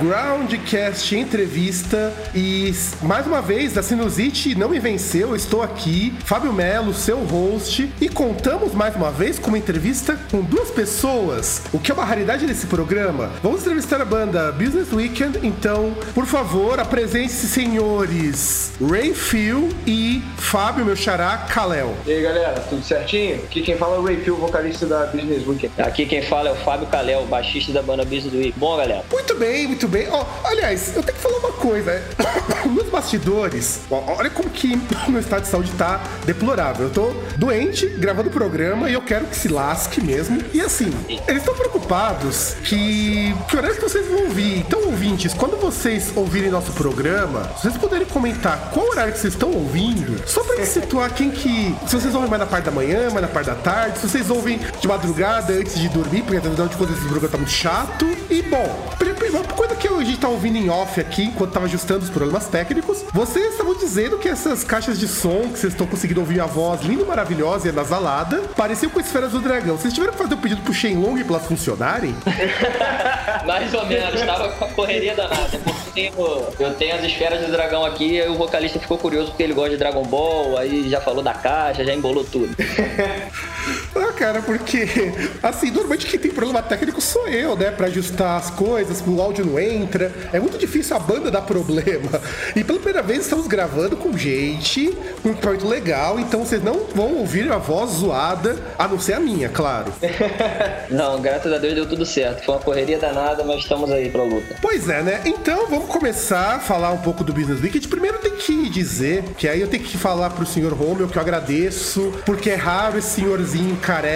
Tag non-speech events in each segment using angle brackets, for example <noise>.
Groundcast Entrevista e mais uma vez a Sinusite não me venceu, eu estou aqui, Fábio Melo, seu host, e contamos mais uma vez com uma entrevista com duas pessoas, o que é uma raridade nesse programa. Vamos entrevistar a banda Business Weekend, então, por favor, apresente-se senhores Ray Phil e Fábio, meu xará, Kalel. E aí galera, tudo certinho? Aqui quem fala é o Ray Phil, vocalista da Business Week. Aqui quem fala é o Fábio Calel, baixista da banda Business Week. Bom, galera, Muito bem, muito bem. Ó, aliás, eu tenho que falar uma coisa. <coughs> Nos bastidores, olha como que <coughs> meu estado de saúde tá deplorável. Eu tô doente, gravando o programa e eu quero que se lasque mesmo. E assim, eles estão preocupados que. Que horário que vocês vão ouvir? Então, ouvintes, quando vocês ouvirem nosso programa, vocês puderem comentar qual horário que vocês estão ouvindo, só pra situar quem que. Se vocês ouvem mais na parte da manhã, mais na parte da tarde, se vocês ouvem de madrugada antes de dormir, porque afinal de contas esse programa tá muito chato. E bom, uma coisa que a gente tá ouvindo em off aqui, enquanto tava ajustando os problemas técnicos, vocês estavam dizendo que essas caixas de som que vocês estão conseguindo ouvir a voz linda, maravilhosa e anasalada, pareciam com esferas do dragão. Vocês tiveram que fazer um pedido pro Shenlong pra elas funcionarem? <laughs> mais ou menos, tava com a correria danada. Eu tenho, eu tenho as esferas do dragão aqui, aí o vocalista ficou curioso porque ele gosta de Dragon Ball, aí já falou da caixa, já embolou tudo. <laughs> Cara, porque, assim, normalmente quem tem problema técnico sou eu, né? Pra ajustar as coisas, o áudio não entra. É muito difícil a banda dar problema. E pela primeira vez estamos gravando com gente, com um equipamento legal, então vocês não vão ouvir a voz zoada, a não ser a minha, claro. <laughs> Não, graças a Deus deu tudo certo. Foi uma correria danada, mas estamos aí pra luta. Pois é, né? Então vamos começar a falar um pouco do Business Weekend. Primeiro tem que dizer que aí eu tenho que falar pro senhor Romeu que eu agradeço, porque é raro esse senhorzinho careca,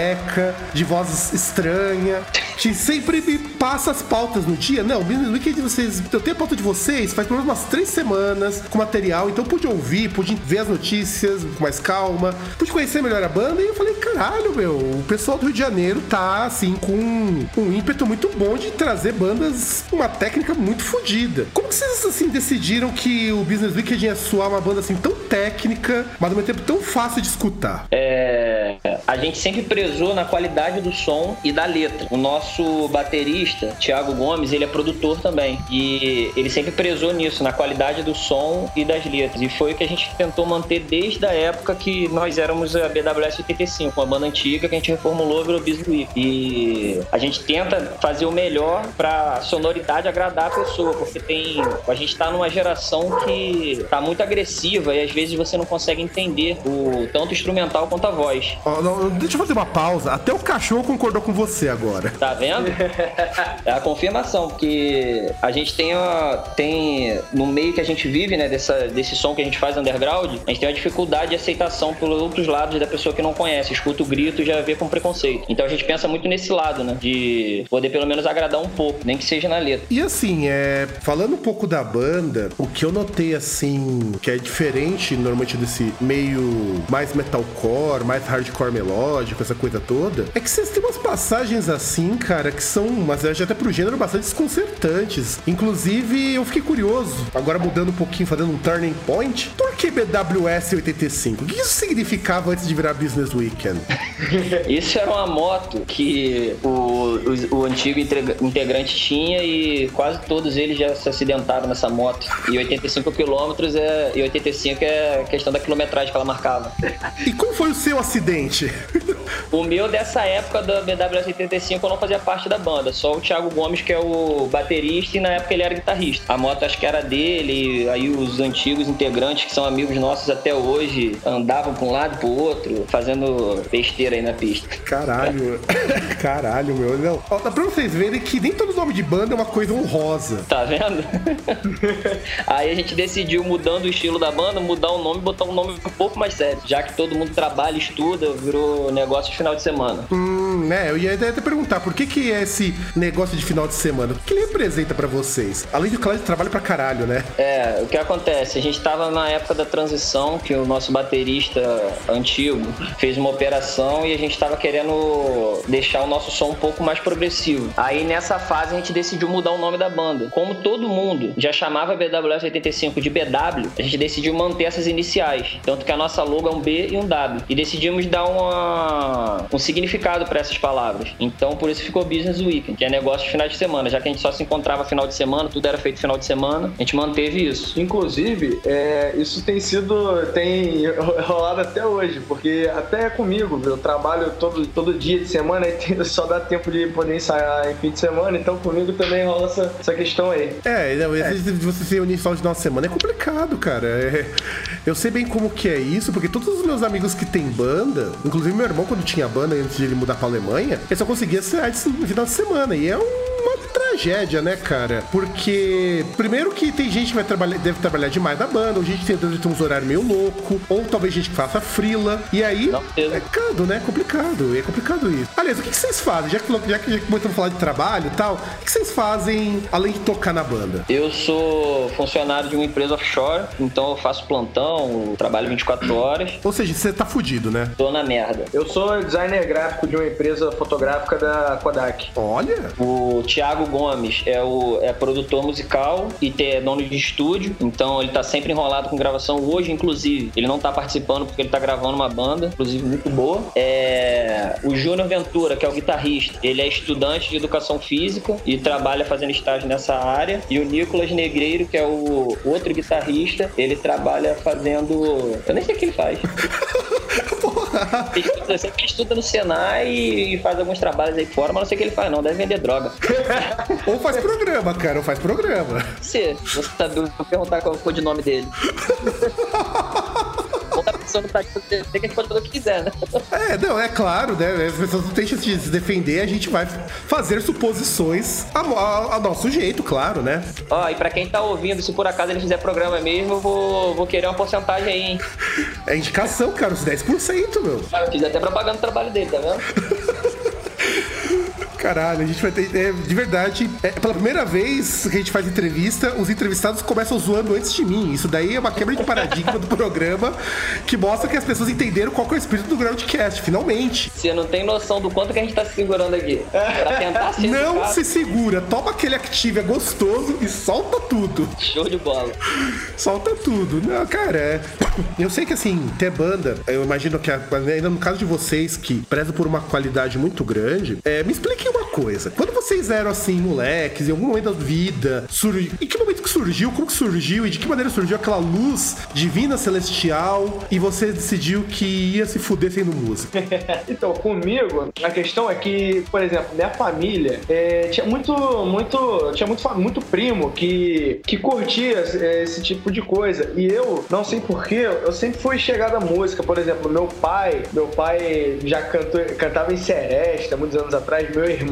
de voz estranha, que sempre me passa as pautas no dia. Não, o Business Weekend vocês. Eu tenho a pauta de vocês faz pelo menos umas três semanas com material, então pude ouvir, pude ver as notícias com mais calma, pude conhecer melhor a banda e eu falei, caralho, meu, o pessoal do Rio de Janeiro tá assim com um, ímpeto muito bom de trazer bandas com uma técnica muito fodida. Como que vocês assim decidiram que o Business Weekend ia soar uma banda assim tão técnica, mas ao mesmo tempo tão fácil de escutar? É, a gente sempre prezou na qualidade do som e da letra. O nosso baterista, Thiago Gomes, ele é produtor também. E ele sempre prezou nisso, na qualidade do som e das letras. E foi o que a gente tentou manter desde a época que nós éramos a BWS 85, uma banda antiga que a gente reformulou virou Week. E a gente tenta fazer o melhor pra sonoridade agradar a pessoa, porque tem. A gente tá numa geração que tá muito agressiva e às vezes você não consegue entender o tanto instrumental quanto a voz. Não, deixa eu fazer uma pausa. Até o cachorro concordou com você agora. Tá vendo? É a confirmação, porque a gente tem, a, tem no meio que a gente vive, né, dessa, desse som que a gente faz underground, a gente tem uma dificuldade de aceitação pelos outros lados da pessoa que não conhece, escuta o grito e já vê com preconceito. Então a gente pensa muito nesse lado, né, de poder pelo menos agradar um pouco, nem que seja na letra. E assim, é, falando um pouco da banda, o que eu notei assim, que é diferente normalmente desse meio mais metalcore, mais hardcore melódico, essa coisa toda, é que vocês têm umas passagens assim, cara, que são, mas até pro gênero, bastante desconcertantes. Inclusive, eu fiquei curioso, agora mudando um pouquinho, fazendo um turning point, por que BWS 85? O que isso significava antes de virar Business Weekend? <laughs> Isso era uma moto que o, o, o antigo integra- integrante tinha e quase todos eles já se acidentaram nessa moto. E 85 quilômetros é, e 85 é questão da quilometragem que ela marcava. E como foi o seu acidente? <laughs> O meu dessa época da BWS 85 eu não fazia parte da banda, só o Thiago Gomes que é o baterista e na época ele era guitarrista. A moto acho que era dele, aí os antigos integrantes que são amigos nossos até hoje andavam para um lado e pro outro, fazendo besteira aí na pista. Caralho, <laughs> caralho, meu. Não. Ó, dá pra vocês verem que nem todo nome de banda é uma coisa honrosa. Tá vendo? <laughs> aí a gente decidiu, mudando o estilo da banda, mudar o nome e botar um nome um pouco mais sério. Já que todo mundo trabalha, estuda, virou negócio de final de semana. Hum, né? Eu ia até perguntar por que, que é esse negócio de final de semana? O que ele representa pra vocês? Além de, claro, de trabalho pra caralho, né? É, o que acontece? A gente tava na época da transição que o nosso baterista antigo fez uma operação e a gente tava querendo deixar o nosso som um pouco mais progressivo. Aí nessa fase a gente decidiu mudar o nome da banda. Como todo mundo já chamava BWS 85 de BW, a gente decidiu manter essas iniciais. Tanto que a nossa logo é um B e um W. E decidimos dar uma, um significado para essas palavras. Então por isso ficou Business Weekend, que é negócio de final de semana. Já que a gente só se encontrava final de semana, tudo era feito final de semana, a gente manteve isso. Inclusive, é, isso tem sido. tem <laughs> rolado até hoje, porque até comigo, eu trabalho todo, todo dia de semana <laughs> e só dá tempo de poder ensaiar em fim de semana, então comigo também rola essa, essa questão aí. É, não, às vezes você se unir final de nossa semana é complicado, cara. É, eu sei bem como que é isso, porque todos os meus amigos que têm banda, inclusive meu irmão, quando tinha banda antes de ele mudar pra Alemanha, ele só conseguia sair no final de semana. E é uma tragédia, né, cara? Porque, primeiro que tem gente que vai trabalhar, deve trabalhar demais na banda, ou gente tentando ter uns horários meio louco, ou talvez gente que faça frila. E aí, Não, é complicado, né? Complicado. É complicado isso. Aliás, o que que vocês fazem? Já que, já que já que começamos a falar de trabalho e tal, o que vocês fazem além de tocar na banda? Eu sou funcionário de uma empresa offshore, então eu faço plantão, trabalho 24 horas, Ou seja, você tá fudido, né? tô na merda. Eu sou designer gráfico de uma empresa fotográfica da Kodak. Olha, O Thiago Gomes é o é produtor musical e é dono de estúdio, então ele tá sempre enrolado com gravação. Hoje, inclusive, ele não tá participando porque ele tá gravando uma banda, inclusive muito boa. É, o Júnior Ventura, que é o guitarrista, ele é estudante de educação física e trabalha fazendo estágio nessa área. E o Nicolas Negreiro, que é o outro guitarrista, ele trabalha fazendo. Eu nem sei o que ele faz. <laughs> Ele estuda, sempre estuda no Senai e faz alguns trabalhos aí fora, mas não sei o que ele faz, não. Deve vender droga. <laughs> ou faz programa, cara, ou faz programa. Você, você sabe, eu vou perguntar qual foi o nome dele. <laughs> Tá aqui, você que a gente pode fazer o que quiser, né? É, não, é claro, né? As pessoas não têm chance de se defender, a gente vai fazer suposições a, a- a nosso jeito, claro, né? Ó, e pra quem tá ouvindo, se por acaso ele fizer programa mesmo, eu vou, vou querer uma porcentagem aí, hein? É indicação, cara, os 10%, meu. Eu fiz até propaganda do trabalho dele, tá vendo? <laughs> Caralho, a gente vai ter. é, de verdade, é, pela primeira vez que a gente faz entrevista, os entrevistados começam zoando antes de mim. Isso daí é uma quebra de paradigma do programa que mostra que as pessoas entenderam qual é o espírito do Groundcast, finalmente. Você não tem noção do quanto que a gente tá se segurando aqui. Pra tentar ser Não se segura, toma aquele Active, é gostoso e solta tudo. Show de bola. Solta tudo. Não, cara, é. Eu sei que assim, ter banda, eu imagino que ainda no caso de vocês que prezam por uma qualidade muito grande, é, me expliquem uma coisa. Quando vocês eram assim, moleques, em algum momento da vida, surgiu. Em que momento que surgiu? Como que surgiu? E de que maneira surgiu aquela luz divina celestial e você decidiu que ia se fuder sendo música? <laughs> Então, comigo, a questão é que, por exemplo, minha família é, tinha muito, muito, tinha muito, muito primo que, que curtia é, esse tipo de coisa. E eu, não sei porquê, eu sempre fui chegado à música. Por exemplo, meu pai, meu pai já cantou, cantava em Seresta muitos anos atrás. Meu irmão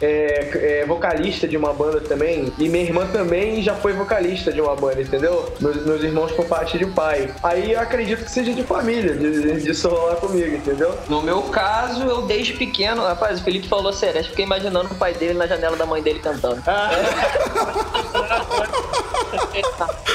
é, é vocalista de uma banda também. E minha irmã também já foi vocalista de uma banda, entendeu? Meus, meus irmãos por parte de pai. Aí eu acredito que seja de família, de, rolar comigo, entendeu? No meu caso, eu desde pequeno, rapaz, o Felipe falou Celeste, fiquei imaginando o pai dele na janela da mãe dele cantando. <laughs>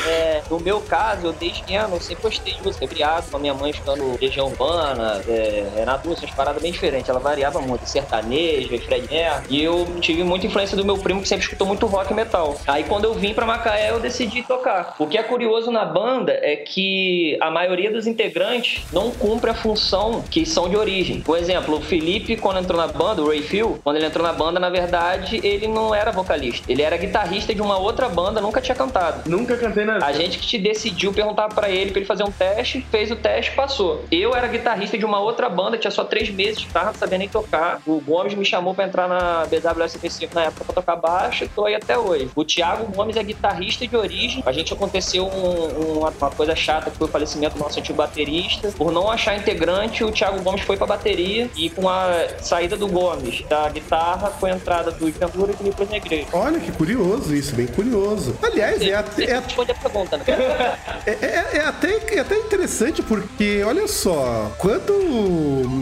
É, no meu caso, eu desde pequeno sempre gostei de música, criado com a minha mãe escutando Legião Urbana, é, Renato Russo, umas paradas bem diferentes. Ela variava muito, sertanejo, Fred Mercury. E eu tive muita influência do meu primo que sempre escutou muito rock e metal. Aí quando eu vim pra Macaé, eu decidi tocar. O que é curioso na banda é que a maioria dos integrantes não cumpre a função que são de origem. Por exemplo, o Felipe, quando entrou na banda, o Ray Phil, quando ele entrou na banda, na verdade, ele não era vocalista. Ele era guitarrista de uma outra banda, nunca tinha cantado. Nunca cantei na A gente que decidiu perguntar para ele pra ele fazer um teste, fez o teste, passou. Eu era guitarrista de uma outra banda, tinha só três meses de guitarra, não sabia nem tocar. O Gomes me chamou para entrar na BWS 5 na época pra tocar baixo, e tô aí até hoje. O Thiago Gomes é guitarrista de origem. A gente aconteceu um, uma, uma, coisa chata que foi o falecimento do nosso antigo baterista. Por não achar integrante, o Thiago Gomes foi pra bateria e com a saída do Gomes da guitarra foi a entrada do Ventura e do Nicolas Negreiro. Olha que curioso isso, bem curioso. Aliás, é, até, é, a pergunta, né? <laughs> é, é, é, até, é até interessante porque, olha só, quando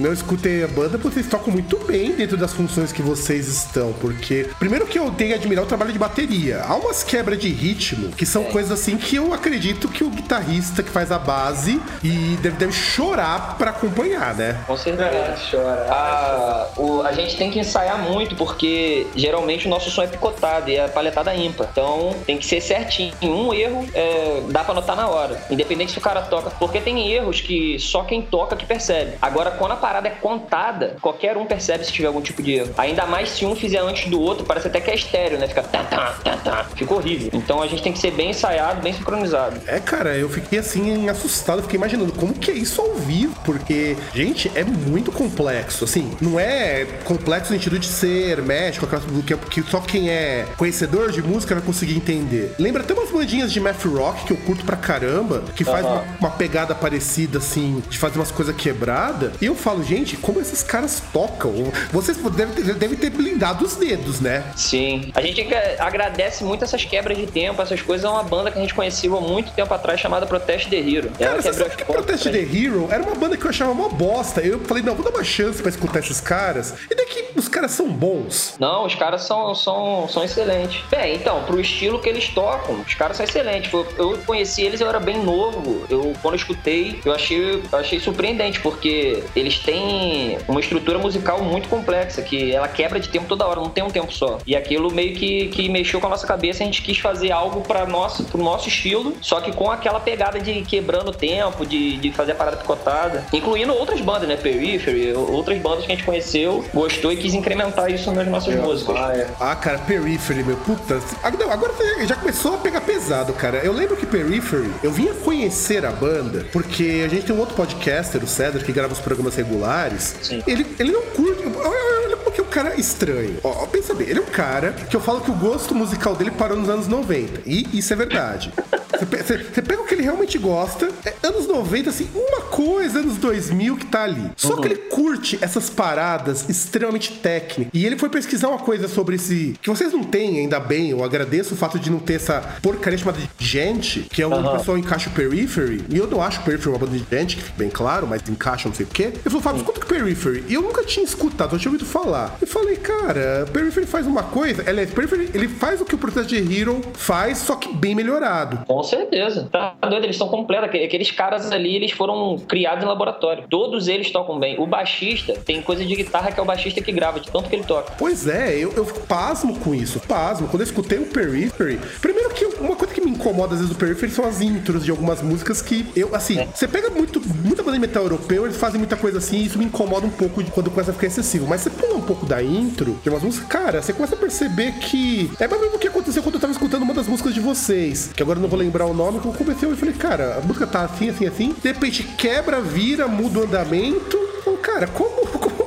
eu escutei a banda, vocês tocam muito bem dentro das funções que vocês estão, porque primeiro que eu tenho que admirar o trabalho de bateria. Há umas quebras de ritmo que são é. coisas assim que eu acredito que o guitarrista que faz a base e deve, deve chorar para acompanhar, né? Com certeza. É, chora. A, o, a gente tem que ensaiar muito porque geralmente o nosso som é picotado e é paletada ímpar. Então tem que ser certinho. Um erro é, dá pra notar na hora, independente se o cara toca. Porque tem erros que só quem toca que percebe. Agora, quando a parada é contada, qualquer um percebe se tiver algum tipo de erro. Ainda mais se um fizer antes do outro, parece até que é estéreo, né? Fica tá, tá, tá, tá. Fica horrível. Então a gente tem que ser bem ensaiado, bem sincronizado. É, cara, eu fiquei assim, assustado, fiquei imaginando como que é isso ao vivo, porque, gente, é muito complexo. Assim, não é complexo no sentido de ser hermético, que, que só quem é conhecedor de música vai conseguir entender. Lembra até umas bandinhas de math rock que eu curto pra caramba, que faz uma, uma, pegada parecida, assim, de fazer umas coisas quebradas. E eu falo, gente, como esses caras tocam? Vocês devem ter, devem ter blindado os dedos, né? Sim. A gente agradece muito essas quebras de tempo, essas coisas. É uma banda que a gente conheceu há muito tempo atrás chamada Protest the Hero. Cara, você sabe que Protest the Hero era uma banda que eu achava uma bosta. Eu falei, não, vou dar uma chance pra escutar esses caras. E daqui os caras são bons. Não, os caras são, são, são excelentes. Bem, então, pro estilo que eles tocam, os caras são excelentes. Eu, eu conheci eles, eu era bem novo. Eu, quando eu escutei, eu achei, eu achei surpreendente, porque eles têm uma estrutura musical muito complexa, que ela quebra de tempo toda hora, não tem um tempo só. E aquilo meio que, que mexeu com a nossa cabeça, a gente quis fazer algo para nosso, pro nosso estilo, só que com aquela pegada de quebrando o tempo, de, de fazer a parada picotada, incluindo outras bandas, né? Periphery, outras bandas que a gente conheceu, gostou e quis incrementar isso nas nossas músicas. Ah, cara, Periphery, meu puta. Agora, agora já começou a pegar pesado, cara. Eu lembro que Periphery, eu vinha conhecer a banda, porque a gente tem um outro podcaster, o Cedar, que grava os programas regulares. Sim. Ele, ele não curte. Porque o cara estranho. Ó, pensa bem, ele é um cara que eu falo que o gosto musical dele parou nos anos 90. E isso é verdade. Você pega o que ele realmente gosta, é anos 90, assim, uma coisa, anos 2000 que tá ali. Só uhum. que ele curte essas paradas extremamente técnicas. E ele foi pesquisar uma coisa sobre esse. que vocês não têm, ainda bem. Eu agradeço o fato de não ter essa porcaria chamada de gente, que é onde uhum. o pessoal encaixa o Periphery. E eu não acho o Periphery uma banda de gente, que fica bem claro, mas encaixa não sei o quê. Eu falei, Fábio, escuta o Periphery. E eu nunca tinha escutado, eu tinha ouvido falar. Falei, cara, Periphery faz uma coisa. Aliás, Periphery, ele faz o que o Protest Hero faz, só que bem melhorado. Com certeza. Tá doido, eles estão completos. Aqueles caras ali, eles foram criados em laboratório. Todos eles tocam bem. O baixista tem coisa de guitarra que é o baixista que grava, de tanto que ele toca. Pois é, eu, eu pasmo com isso. Pasmo. Quando eu escutei o Periphery, primeiro que uma coisa que incomoda às vezes do Periphery são as intros de algumas músicas que eu, assim, é. você pega muito, muita banda de metal europeu, eles fazem muita coisa assim, e isso me incomoda um pouco quando começa a ficar excessivo. Mas você pula um pouco da intro de umas músicas, cara, você começa a perceber que é mais ou menos o que aconteceu quando eu tava escutando uma das músicas de vocês, que agora eu não vou lembrar o nome, que eu comecei e falei, cara, a música tá assim, assim, assim, de repente quebra, vira, muda o andamento. Então, cara, como, <laughs> como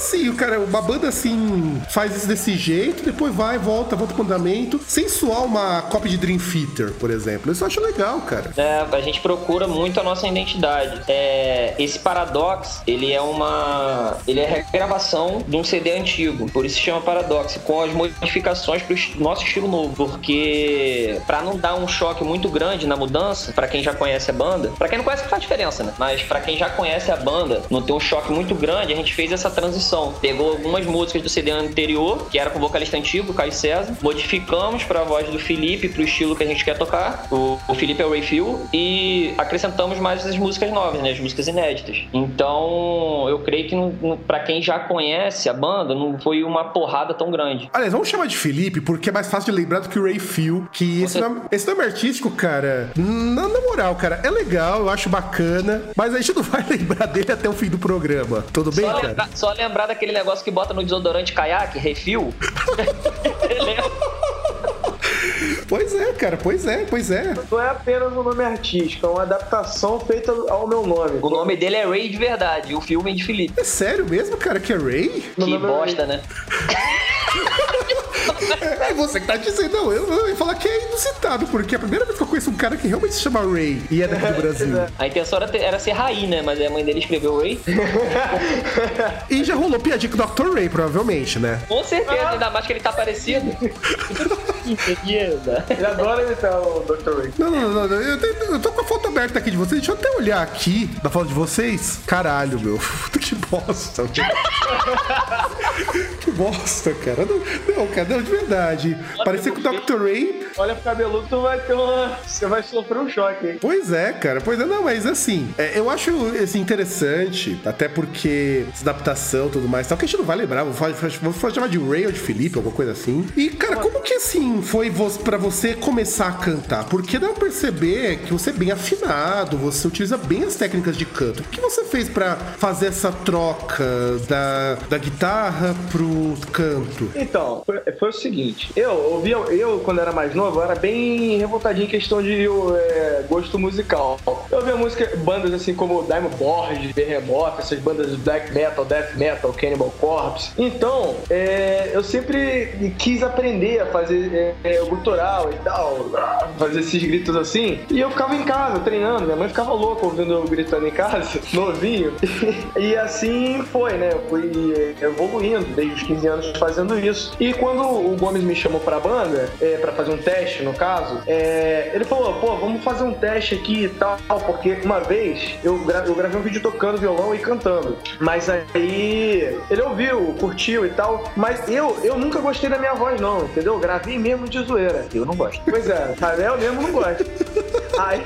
assim, o cara, uma banda assim faz isso desse jeito, depois vai, volta, volta pro andamento, sem suar uma cópia de Dream Theater, por exemplo. Isso eu acho legal, cara. É, a gente procura muito a nossa identidade. É, esse Paradox, ele é uma. Ele é regravação de um CD antigo, por isso se chama Paradox, com as modificações pro nosso estilo novo, porque para não dar um choque muito grande na mudança, para quem já conhece a banda, para quem não conhece faz diferença, né? Mas para quem já conhece a banda, não ter um choque muito grande, a gente fez essa transição produção. Pegou algumas músicas do CD anterior, que era com o vocalista antigo, Caio César, modificamos para a voz do Felipe, para o estilo que a gente quer tocar. O, o Felipe é o Ray Phil, e acrescentamos mais as músicas novas, né, as músicas inéditas. Então, eu creio que para quem já conhece a banda, não foi uma porrada tão grande. Aliás, vamos chamar de Felipe, porque é mais fácil de lembrar do que o Ray Phil, que esse nome, esse nome artístico, cara, na, na moral, cara, é legal, eu acho bacana, mas a gente não <laughs> vai lembrar dele até o fim do programa. Tudo bem, só cara? Lembra, só lembrar lembrar daquele negócio que bota no desodorante caiaque, refil? Pois é, cara, pois é, pois é. Não é apenas um nome artístico, é uma adaptação feita ao meu nome. O nome dele é Ray de verdade, o filme é de Felipe. É sério mesmo, cara, que é Ray? Que é bosta, né? <laughs> É você que tá dizendo, não, eu, eu ia falar que é inusitado, porque é a primeira vez que eu conheço um cara que realmente se chama Ray e é daqui do <laughs> Brasil. A intenção era, ter- era ser Raí, né? Mas a mãe dele escreveu Ray. <laughs> E já rolou piadinha com o Dr. Ray, provavelmente, né? Com certeza, ainda mais que ele tá parecido. Ele adora imitar o Dr. Ray. Não, não, não, não, eu, eu tô com a foto aberta aqui de vocês, deixa eu até olhar aqui da foto de vocês. Caralho, meu, que bosta. Bosta, cara. Não, não, cara, não, de verdade. Parecia que o Dr. Ray Olha pro cabeludo, tu vai ter uma. Você vai sofrer um choque, hein? Pois é, cara. Pois é, não, mas assim, é, eu acho assim, interessante, até porque essa adaptação e tudo mais, tal, que a gente não vai lembrar, vou, fa- vou, fa- chamar de Ray ou de Felipe, alguma coisa assim. E, cara, como que assim foi pra você começar a cantar? Porque dá pra perceber que você é bem afinado, você utiliza bem as técnicas de canto. O que você fez pra fazer essa troca da, da guitarra pro canto? Então, foi, foi o seguinte, eu ouvia, eu quando era mais novo, eu era bem revoltadinho em questão de é, gosto musical. Eu ouvia música, bandas assim como Diamond Borg, Behemoth, essas bandas de black metal, death metal, Cannibal Corpse. Então, é, eu sempre quis aprender a fazer é, é, o gutural e tal, fazer esses gritos assim. E eu ficava em casa treinando, minha mãe ficava louca ouvindo eu gritando em casa, <laughs> novinho. E assim foi, né? Eu fui evoluindo desde os 15 anos fazendo isso. E quando o Gomes me chamou pra banda, é, para fazer um teste, no caso, é, ele falou, pô, vamos fazer um teste aqui e tal, porque uma vez eu, gra- eu gravei um vídeo tocando violão e cantando. Mas aí ele ouviu, curtiu e tal, mas eu, eu nunca gostei da minha voz, não, entendeu? Eu gravei mesmo de zoeira. Eu não gosto. Pois é, Ravel mesmo não gosta. Aí.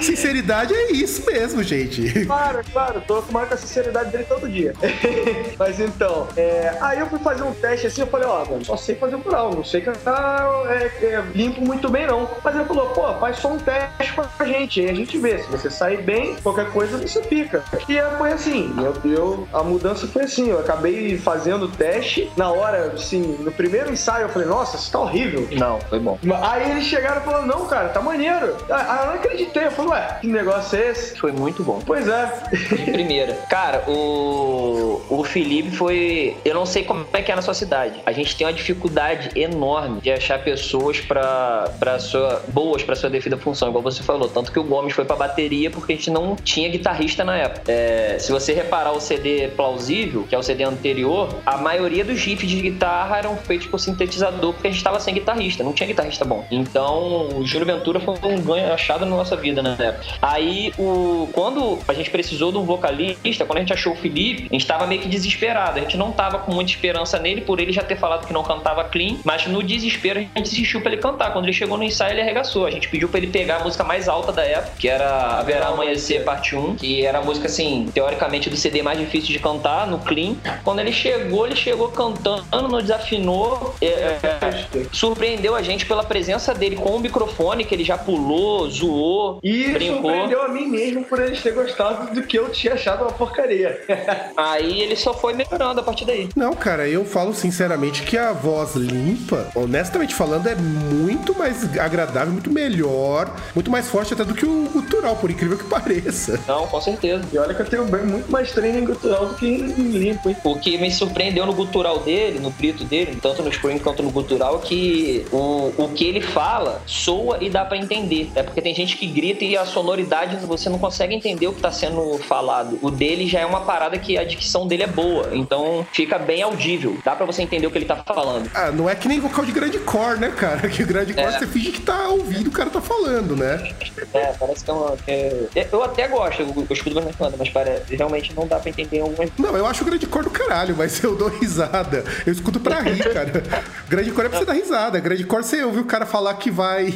<laughs> Sinceridade é isso mesmo, gente. Claro, claro, tô acostumado com a sinceridade dele todo dia. <laughs> Mas então, é, aí eu fui fazer um teste assim, eu falei, ó, mano, só sei fazer plural, não sei cantar é, é, limpo muito bem, não. Mas ele falou, pô, faz só um teste com a gente, aí a gente vê. Se você sair bem, qualquer coisa você fica. E foi assim, eu, eu- a mudança foi assim, eu acabei fazendo o teste, na hora, assim, no primeiro ensaio eu falei, nossa, isso tá horrível. Não, foi bom. Aí eles chegaram e falaram, não, cara, tá maneiro. Aí eu não acreditei, eu falei, ué, que negócio é esse? Foi muito bom. Pois é. De primeira. Cara, o, o Felipe foi. Eu não sei como é que é na sua cidade. A gente tem uma dificuldade enorme de achar pessoas pra, pra sua, boas pra sua devida função, igual você falou. Tanto que o Gomes foi pra bateria porque a gente não tinha guitarrista na época. É, se você reparar o CD plausível, que é o CD anterior, a maioria dos riffs de guitarra eram feitos por sintetizador porque a gente tava sem guitarrista, não tinha guitarrista bom. Então, o Júlio Ventura foi um ganho achado na nossa vida época. Aí, o, quando a gente precisou de um vocalista, quando a gente achou o Felipe, a gente tava meio que desesperado. A gente não tava com muita esperança nele, por ele já ter falado que não cantava clean, mas no desespero a gente insistiu pra ele cantar. Quando ele chegou no ensaio, ele arregaçou. A gente pediu pra ele pegar a música mais alta da época, que era Haverá Amanhecer Parte 1, que era a música, assim, teoricamente do CD mais difícil de cantar, no clean. Quando ele chegou, ele chegou cantando, não desafinou. é, é, surpreendeu a gente pela presença dele com o microfone, que ele já pulou, zoou, E brincou. surpreendeu a mim mesmo por eles terem gostado do que eu tinha achado uma porcaria. <laughs> Aí ele só foi melhorando a partir daí. Não, cara, eu falo sinceramente que a voz limpa, honestamente falando, é muito mais agradável, muito melhor, muito mais forte até do que o gutural, por incrível que <laughs> pareça. Não, com certeza. E olha que eu tenho bem- muito mais treino em gutural do que em limpo, hein? O que me surpreendeu no gutural dele, no grito dele, tanto no scream quanto no gutural, é que o, o que ele fala soa e dá pra entender. É porque tem gente que grita e a sonoridade você não consegue entender o que tá sendo falado. O dele já é uma parada que a dicção dele é boa, então fica bem audível. Dá pra você entender o que ele tá falando. Ah, não é que nem vocal de grande core, né, cara? <laughs> Que o grande core É. você finge que tá ouvindo o cara tá falando, né? É, parece que é uma. que é- Eu até gosto, eu, eu escuto bastante banda, mas para, realmente não dá pra entender algumas. Não, eu acho o grande core do caralho, mas <laughs> eu dou risada. Eu escuto pra rir, cara. <laughs> Grande core é pra você dar risada. Grande core você ouviu o cara falar que vai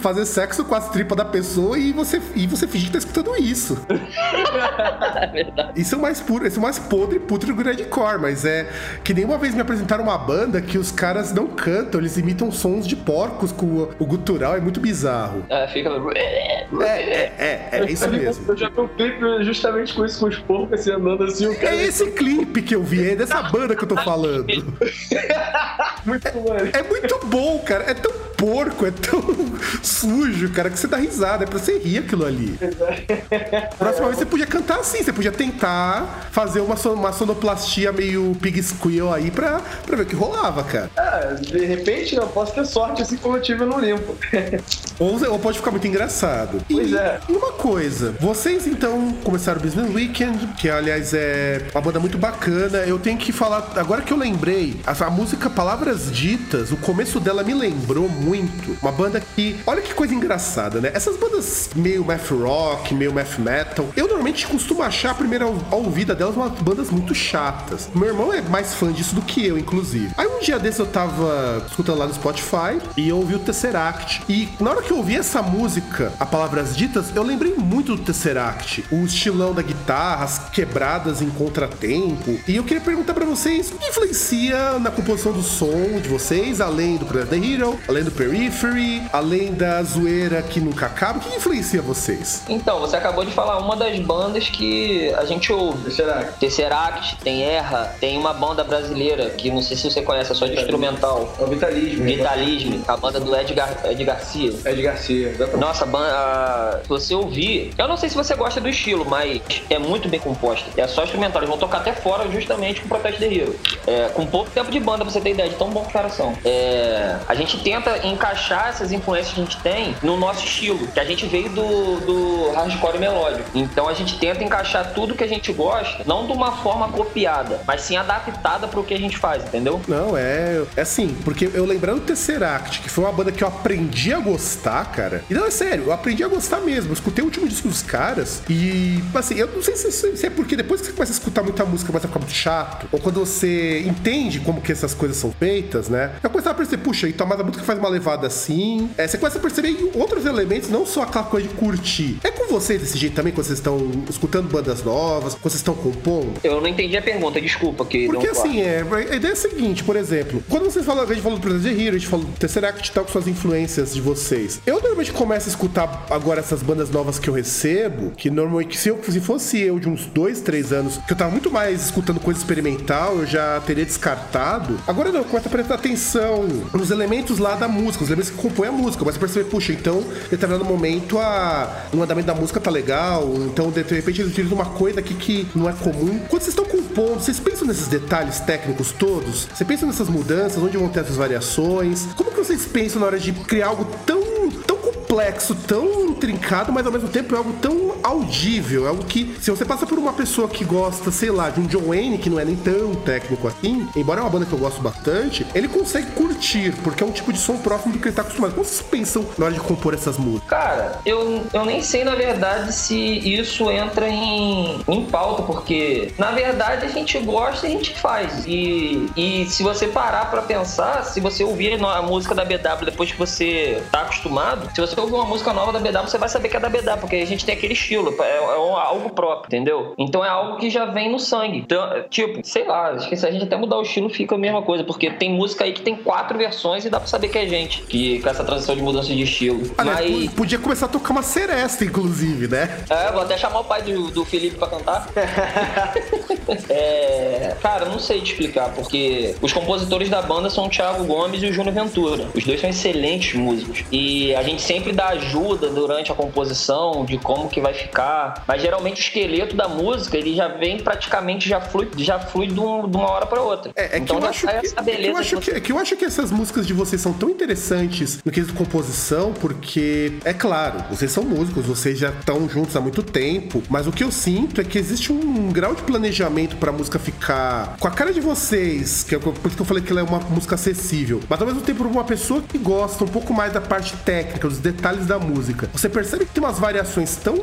fazer sexo com as tripas da pessoa e você, e você fingir que tá escutando isso. <laughs> isso é o mais puro, esse é o mais podre puto do grindcore, mas é que nem uma vez me apresentaram uma banda que os caras não cantam, eles imitam sons de porcos com o, o gutural, é muito bizarro. É, fica. É, é, é, é isso mesmo. Eu já vi um clipe justamente com isso, com os porcos assim, andando assim, o cara. É esse clipe que eu vi, é dessa banda que eu tô falando. <laughs> muito bom. É muito bom, cara. É tão porco, é tão sujo, cara, que você dá risada. É pra você rir aquilo ali. <laughs> Próxima vez você podia cantar assim, você podia tentar fazer uma, son- uma sonoplastia meio pig squeal aí pra, pra ver o que rolava, cara. Ah, de repente eu posso ter sorte assim como eu tive no Limpo. <laughs> Ou, ou pode ficar muito engraçado. Pois e, é. E uma coisa, vocês então começaram o Business Weekend, que aliás é uma banda muito bacana. Eu tenho que falar, agora que eu lembrei, a, a música Palavras Ditas, o começo dela me lembrou muito. Uma banda que, olha que coisa engraçada, né? Essas bandas meio math rock, meio math metal, eu normalmente costumo achar a primeira ouvida delas umas bandas muito chatas. Meu irmão é mais fã disso do que eu, inclusive. Aí um dia desse eu tava escutando lá no Spotify e eu ouvi o Tesseract. E na hora que eu ouvi essa música, a Palavras Ditas, eu lembrei muito do Tesseract. O estilão da guitarra, as quebradas em contratempo. E eu queria perguntar pra vocês, o que influencia na composição do som de vocês, além do Planet the Hero, além do Periphery, além da zoeira que nunca acaba? O que influencia vocês? Então, você acabou de falar uma das bandas que a gente ouve. Será? Tesseract, tem Erra, tem uma banda brasileira que não sei se você conhece, é só de instrumental. É o Vitalismo. Vitalismo, a banda do Ed, Gar Ed Garcia. Ed Garcia. exatamente. Nossa, a banda, a- se você ouvir, eu não sei se você gosta do estilo, mas é muito bem composta. É só instrumental, eles vão tocar até fora justamente com o Protest the Hero. É, com pouco tempo de banda, pra você ter ideia de tão bom que os caras são. É, a gente tenta encaixar essas influências que a gente tem no nosso estilo, que a gente veio do, do hardcore melódico. Então a gente tenta encaixar tudo que a gente gosta, não de uma forma copiada, mas sim adaptada pro que a gente faz, entendeu? Não, é, é assim, porque eu lembrando do Tesseract, que foi uma banda que eu aprendi a gostar, cara. E não, é sério, eu aprendi a gostar mesmo. Eu escutei o último disco dos caras e, assim, eu não sei se, se é porque depois que você começa a escutar muita música, começa a ficar muito chato, ou quando você entende como que essas coisas são feitas, né? Eu começava a perceber, puxa, então mas a música faz uma levada assim. É, você começa a perceber outros elementos, não só aquela coisa de curtir. É com vocês desse jeito também, quando vocês estão escutando bandas novas, quando vocês estão compondo? Eu não entendi a pergunta, desculpa que Porque assim, é, a ideia é a seguinte, por exemplo, quando vocês falam, a gente falou do Project Hero, a gente falou do Tesseract e tal, com suas influências de vocês. Eu normalmente começo a escutar agora essas bandas novas que eu recebo, que normalmente, se, eu, se fosse eu de uns dois, três anos, que eu tava muito mais escutando coisa experimental, eu já teria descartado. Agora não, eu começo a prestar atenção nos elementos lá da música, os elementos que compõem a música. Eu começo a perceber, puxa, então, em determinado momento, a, o andamento da música tá legal, então, de repente, eles utilizam uma coisa aqui que não é comum. Quando vocês estão compondo, vocês pensam nesses detalhes técnicos todos? Você pensa nessas mudanças, onde vão ter essas variações? Como que vocês pensam na hora de criar algo tão complexo, tão intrincado, mas ao mesmo tempo é algo tão audível? É algo que, se você passa por uma pessoa que gosta, sei lá, de um John Wayne, que não é nem tão técnico assim, embora é uma banda que eu gosto bastante, ele consegue curtir, porque é um tipo de som próximo do que ele tá acostumado. Como vocês pensam na hora de compor essas músicas? Cara, eu, eu nem sei na verdade se isso entra em, em pauta, porque na verdade a gente gosta e a gente faz. E, e se você parar pra pensar, se você ouvir a música da BW depois que você tá acostumado, se você ouvir uma música nova da BW, você vai saber que é da BW, porque a gente tem aquele estilo, é, é um- algo próprio, entendeu? Então é algo que já vem no sangue. Então, é, tipo, sei lá, acho que se a gente até mudar o estilo fica a mesma coisa, porque tem música aí que tem quatro versões e dá pra saber que é gente, que com essa transição de mudança de estilo. Aliás, Mas. po- podia começar a tocar uma seresta, inclusive, né? É, vou até chamar o pai do, do Felipe pra cantar. <laughs> é, cara, não sei te explicar, porque os compositores da banda são o Thiago Gomes e o Júnior Ventura. Os dois são excelentes músicos. E a gente sempre dá ajuda durante a composição de como que vai ficar. Mas geralmente o esqueleto da música, ele já vem praticamente, já flui, já flui de, um- de uma hora pra outra. É, é que então já sai que, essa é que beleza eu acho que é que eu acho que essas músicas de vocês são tão interessantes no quesito composição, porque, é claro, vocês são músicos, vocês já estão juntos há muito tempo, mas o que eu sinto é que existe um grau de planejamento pra música ficar com a cara de vocês, que é por isso que eu falei que ela é uma música acessível, mas ao mesmo tempo uma pessoa que gosta um pouco mais da parte técnica, dos detalhes da música. Você percebe que tem umas variações tão,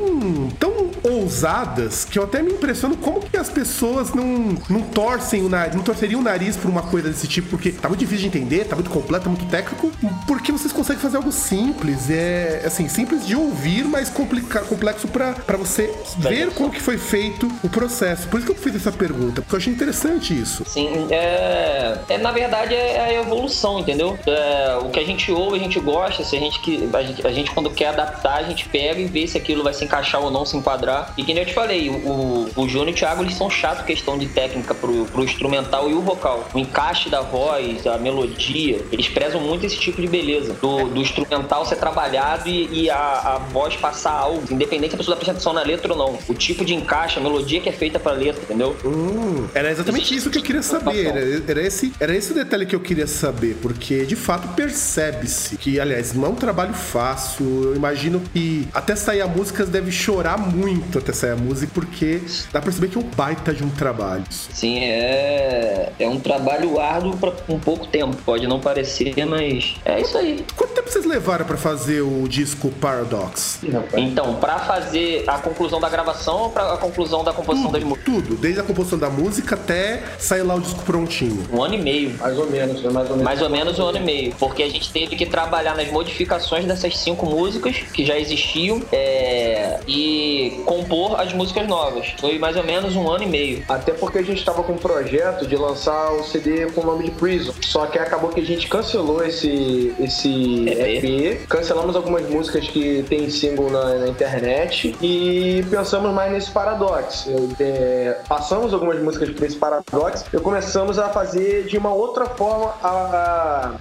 tão ousadas que eu até me impressiono como que as pessoas não, não torcem o nariz, não torceriam o nariz por uma coisa desse tipo, porque tá muito difícil de entender, tá muito completo, tá muito técnico, porque vocês conseguem fazer algo simples, é assim, simples de ouvir, mas complica, complexo para você ver como que foi feito o processo. Por isso que eu fiz essa pergunta, porque eu achei interessante isso. Sim, é, é na verdade é a evolução, entendeu? É, o que a gente ouve, a gente gosta, se a gente, que, a gente, a gente quando quer adaptar, a gente pega e vê se aquilo vai se encaixar ou não, se enquadrar. E que nem eu te falei, o, o Júnior e o Thiago, eles são chatos questão de técnica pro, pro instrumental e o vocal. O encaixe da voz, a melodia, eles prezam muito esse tipo de beleza. Do, do instrumental ser trabalhado e, e a, a, voz passar algo, independente se a pessoa prestando atenção na letra ou não. O tipo de encaixe, a melodia que é feita pra letra, entendeu? Hum, era exatamente isso que eu queria saber. Era, era, esse, era esse o detalhe que eu queria saber, porque de fato percebe-se que, aliás, não é um trabalho fácil. Eu imagino que até sair a música deve chorar muito até sair a música, porque dá pra perceber que é um baita de um trabalho. Sim, é, é um trabalho árduo pra um pouco tempo. Pode não parecer, mas é isso aí. Quanto tempo vocês levaram para fazer o disco Paradox? Então, para fazer a conclusão da gravação ou pra a conclusão da composição tudo, das músicas? Tudo, desde a composição da música até sair lá o disco prontinho. Um ano e meio. Mais ou menos, mais ou menos. Mais ou menos um ano e meio. Porque a gente teve que trabalhar nas modificações dessas cinco músicas que já existiam é, e compor as músicas novas. Foi mais ou menos um ano e meio. Até porque a gente estava com um projeto de lançar o CD com o nome de Prison. Só que acabou que a gente cancelou esse, esse EP. EP. Cancelamos algumas músicas que tem single na, na internet e pensamos mais nesse Paradox. É, passamos algumas músicas para esse Paradox e começamos a fazer de uma outra forma a,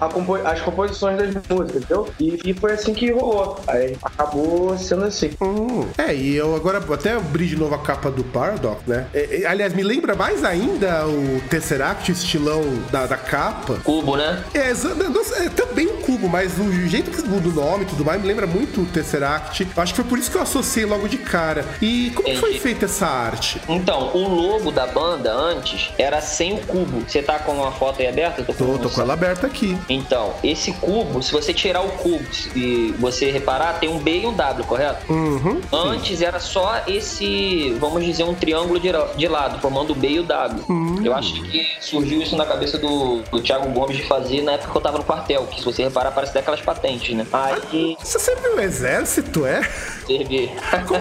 a, a compo as composições das músicas, entendeu? E, e, foi assim que rolou. Aí acabou sendo assim. Hum, é, e eu agora até abri de novo a capa do Paradox, né? É, é, aliás, me lembra mais ainda o Tesseract, o estilão da, da capa. Cubo, né? É, é, também um cubo, mas o jeito que do nome e tudo mais me lembra muito o Tesseract. Acho que foi por isso que eu associei logo de cara. E como Entendi. foi feita essa arte? Então, o logo da banda antes era sem o cubo. Você tá com uma foto aí aberta? Tô, tô, tô com ela aberta aqui. Então, esse cubo, se você tirar o cubo e você reparar, tem um B e um W, correto? Uhum, antes era só esse, vamos dizer, um triângulo de, de lado, formando o B e o W. Uhum. Eu acho que surgiu isso na cabeça do, do Thiago Gomes de fazer na época que eu tava no quartel, que se você reparar, parece daquelas patentes, né? Aí. Você serviu o exército, é? Servi.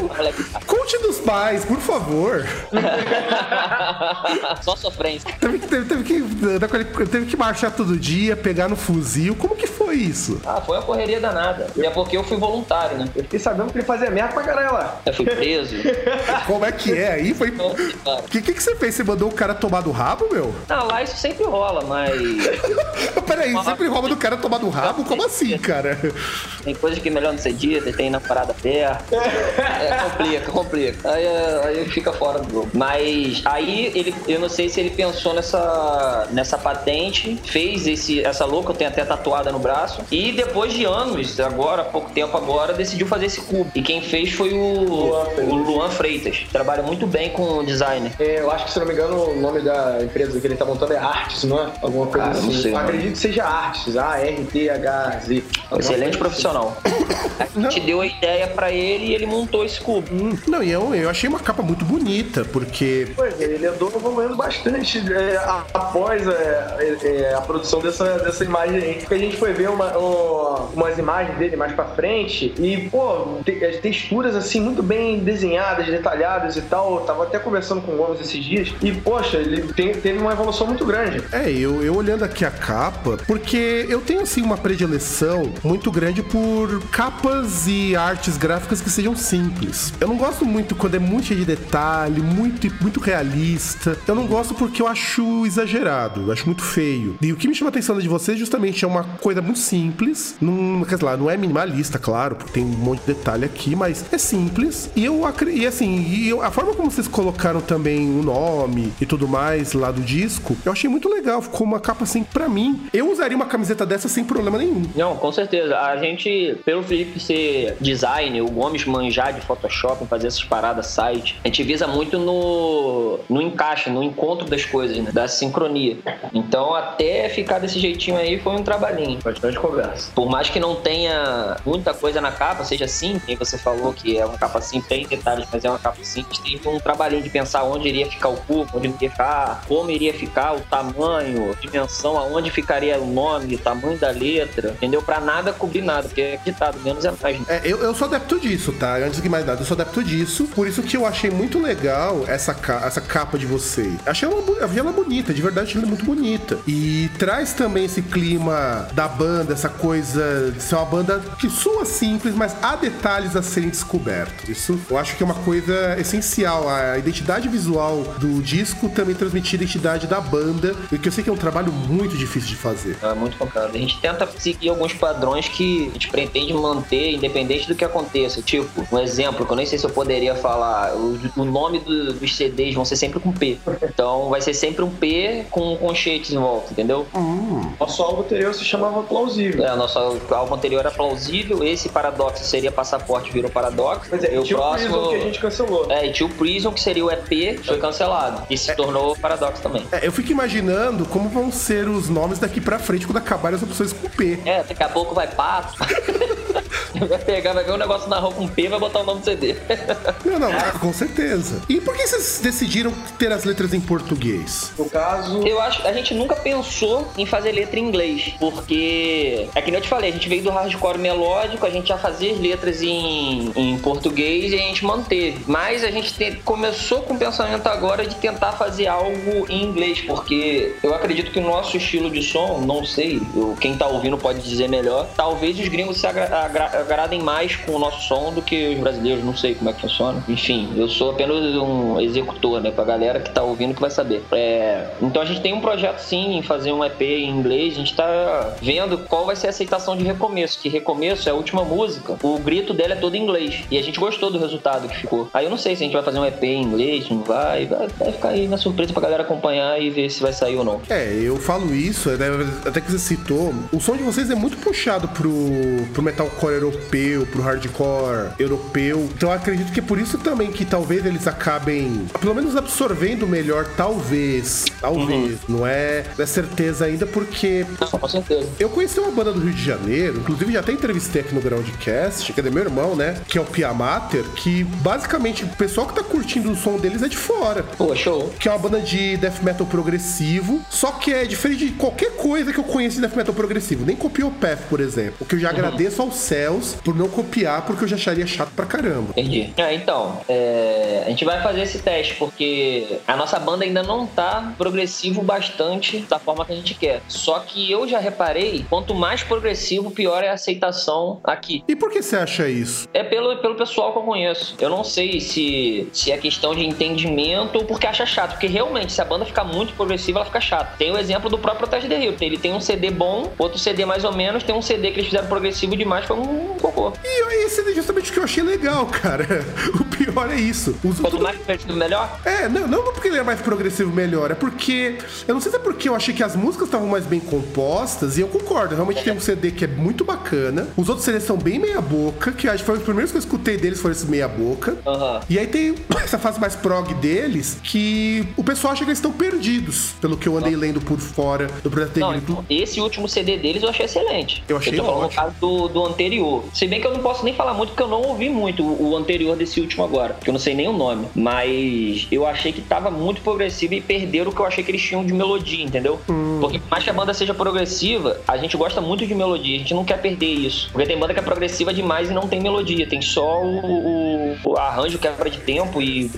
<laughs> Conte dos pais, por favor. <laughs> Só sofrência. Teve que, teve, teve, que, teve que marchar todo dia, pegar no fuzil. Como que foi isso? Ah, foi uma correria danada. E é porque eu fui voluntário, né? Eu fiquei sabendo que ele fazia merda pra caralho lá. Eu fui preso. <laughs> Como é que é? Aí foi. O que, que, que você fez? Você mandou o cara tomar do rabo, meu? Não, lá isso sempre rola, mas. <laughs> Peraí, sempre rola do cara tomar do rabo? Como assim, cara? Tem coisas que é melhor não ser dita, tem na parada perto. <laughs> É, complica, complica. Aí, aí fica fora do jogo. Mas aí ele, eu não sei se ele pensou nessa, nessa patente, fez esse, essa louca, eu tenho até tatuada no braço. E depois de anos, agora, pouco tempo agora, decidiu fazer esse cubo. E quem fez foi o Luan, o Luan Freitas. Trabalha muito bem com o designer. É, eu acho que, se não me engano, o nome da empresa que ele tá montando é Artes, não é? Alguma coisa Cara, assim. Não sei, acredito que seja Artes. A-R-T-H-Z. Excelente profissional. <coughs> A gente deu a ideia para ele e ele montou esse cubo. Hum, não, e eu, eu achei uma capa muito bonita, porque. Pois é, ele andou evoluindo bastante é, após é, é, a produção dessa, dessa imagem aí. Porque a gente foi ver uma, uma, umas imagens dele mais pra frente e, pô, as texturas assim muito bem desenhadas, detalhadas e tal. Eu tava até conversando com o Gomes esses dias e, poxa, ele tem, teve uma evolução muito grande. É, eu, eu olhando aqui a capa, porque eu tenho assim uma predileção muito grande por capas e artes gráficas que sejam simples. Eu não gosto muito quando é muito cheio de detalhe, muito, muito realista. Eu não gosto porque eu acho exagerado, eu acho muito feio. E o que me chama a atenção de vocês justamente é uma coisa muito simples. Não, quer dizer, não é minimalista, claro, porque tem um monte de detalhe aqui, mas é simples. E eu e assim, e eu, a forma como vocês colocaram também o nome e tudo mais lá do disco, eu achei muito legal. Ficou uma capa assim, para mim. Eu usaria uma camiseta dessa sem problema nenhum. Não, com certeza. A gente, pelo Felipe ser designer, o Gomes manjar de Photoshop, fazer essas paradas, site, a gente visa muito no, no encaixe, no encontro das coisas, né? Da sincronia. Então, até ficar desse jeitinho aí foi um trabalhinho. Bastante conversa. Por mais que não tenha muita coisa na capa, seja simples, você falou que é uma capa simples, tem detalhes, mas é uma capa simples, tem um trabalhinho de pensar onde iria ficar o cubo, onde iria ficar, como iria ficar, o tamanho, dimensão, aonde ficaria o nome, o tamanho da letra, entendeu? Pra nada cobrir nada, porque é ditado, menos é mais. Né? É, eu, eu sou adepto disso, tá? Antes de mais nada, eu sou adepto disso. Por isso que eu achei muito legal essa, ca essa capa de vocês. Achei ela, achei ela bonita, de verdade, ela é muito bonita. E traz também esse clima da banda, essa coisa de ser uma banda que soa simples, mas há detalhes a serem descobertos. Isso eu acho que é uma coisa essencial. A identidade visual do disco também transmitir a identidade da banda, que eu sei que é um trabalho muito difícil de fazer. É muito complicado. A gente tenta seguir alguns padrões que a gente pretende manter, independente do que aconteça. Tipo, um exemplo, que eu nem sei se eu poderia falar, o, o nome do, dos CDs vão ser sempre com P. Então vai ser sempre um P com conchetes em volta, entendeu? Hum. Nosso álbum anterior se chamava Plausível. É, nosso álbum anterior era Plausível, esse Paradoxo seria Passaporte, virou Paradoxo. Mas é, e o próximo... Prison que a gente cancelou. É, e tinha o Prison, que seria o EP, foi cancelado. E se é. tornou Paradoxo também. É, eu fico imaginando como vão ser os nomes daqui pra frente quando acabarem as opções com P. É, daqui a pouco vai pato. <laughs> <laughs> vai pegar, vai ver um negócio na rua com P e vai botar o nome do CD. <laughs> não, não, com certeza. E por que vocês decidiram ter as letras em português? No caso. Eu acho a gente nunca pensou em fazer letra em inglês. Porque é que nem eu te falei, a gente veio do hardcore melódico, a gente já fazia as letras em, em português e a gente manteve. Mas a gente te, começou com o pensamento agora de tentar fazer algo em inglês, porque eu acredito que o nosso estilo de som, não sei, eu, quem tá ouvindo pode dizer melhor, talvez os gringos se agra, agra, agradem mais com o nosso som do que os brasileiros, não sei como é que funciona. Enfim, eu sou apenas um executor, né, pra galera que tá ouvindo que vai saber. É, então a gente tem um projeto sim em fazer um EP em inglês, a gente tá vendo qual vai ser a aceitação de Recomeço, que Recomeço é a última música, o grito dela é todo em inglês, e a gente gostou do resultado que ficou. Aí eu não sei se a gente vai fazer um EP em inglês, não vai, vai, vai ficar aí na surpresa pra galera acompanhar e ver se vai sair ou não. É, eu falo isso, né, até que você citou, o som de vocês é muito puxado pro, pro metalcore europeu, pro hardcore europeu. Então eu acredito que é por isso também que talvez eles acabem, pelo menos absorvendo melhor, talvez. Talvez. Uhum. Não, é, não é certeza ainda, porque. Não, com certeza. Eu conheci uma banda do Rio de Janeiro, inclusive já até entrevistei aqui no Groundcast, que é do meu irmão, né? Que é o Piamater, que basicamente o pessoal que tá curtindo o som deles é de fora. Pô, show. Que é uma banda de death metal progressivo, só que é diferente de qualquer coisa que eu conheço de death metal progressivo. Nem copiou o Path, por exemplo. O que eu já uhum. agradeço aos céus por não copiar, porque eu já acharia chato pra caramba. Entendi. É, então, é... a gente vai fazer esse teste, porque a nossa banda ainda não tá progressivo bastante da forma que a gente quer. Só que eu já reparei, quanto mais progressivo, pior é a aceitação aqui. E por que você acha isso? É pelo, pelo pessoal que eu conheço. Eu não sei se, se é questão de entendimento ou porque acha chato. Porque realmente, se a banda ficar muito progressiva, ela fica chata. Tem o exemplo do próprio Protege The Hill. Ele tem um CD bom, outro CD mais ou menos, tem um CD que eles fizeram progressivo demais, foi um cocô. E esse é justamente o que eu achei legal, cara. <laughs> O pior é isso. Os, Quanto tudo... mais progressivo, melhor? É, não, não porque ele é mais progressivo, melhor. É porque. Eu não sei se é porque eu achei que as músicas estavam mais bem compostas, e eu concordo. Realmente tem um CD que é muito bacana. Os outros CDs são bem meia-boca, que acho que foi os primeiros que eu escutei deles foram esses meia-boca. Uhum. E aí tem <coughs> essa fase mais prog deles, que o pessoal acha que eles estão perdidos, pelo que eu andei lendo por fora do projeto não, então, Esse último CD deles eu achei excelente. Eu achei eu tô falando no caso do, do anterior. Se bem que eu não posso nem falar muito, porque eu não ouvi muito o, anterior desse último agora, que eu não sei nem o nome. Mas eu achei que tava muito progressivo e perderam o que eu achei que eles tinham de melodia, entendeu? Hum. Porque por mais que a banda seja progressiva, a gente gosta muito de melodia, a gente não quer perder isso. Porque tem banda que é progressiva demais e não tem melodia, tem só o, o, arranjo quebra de tempo e.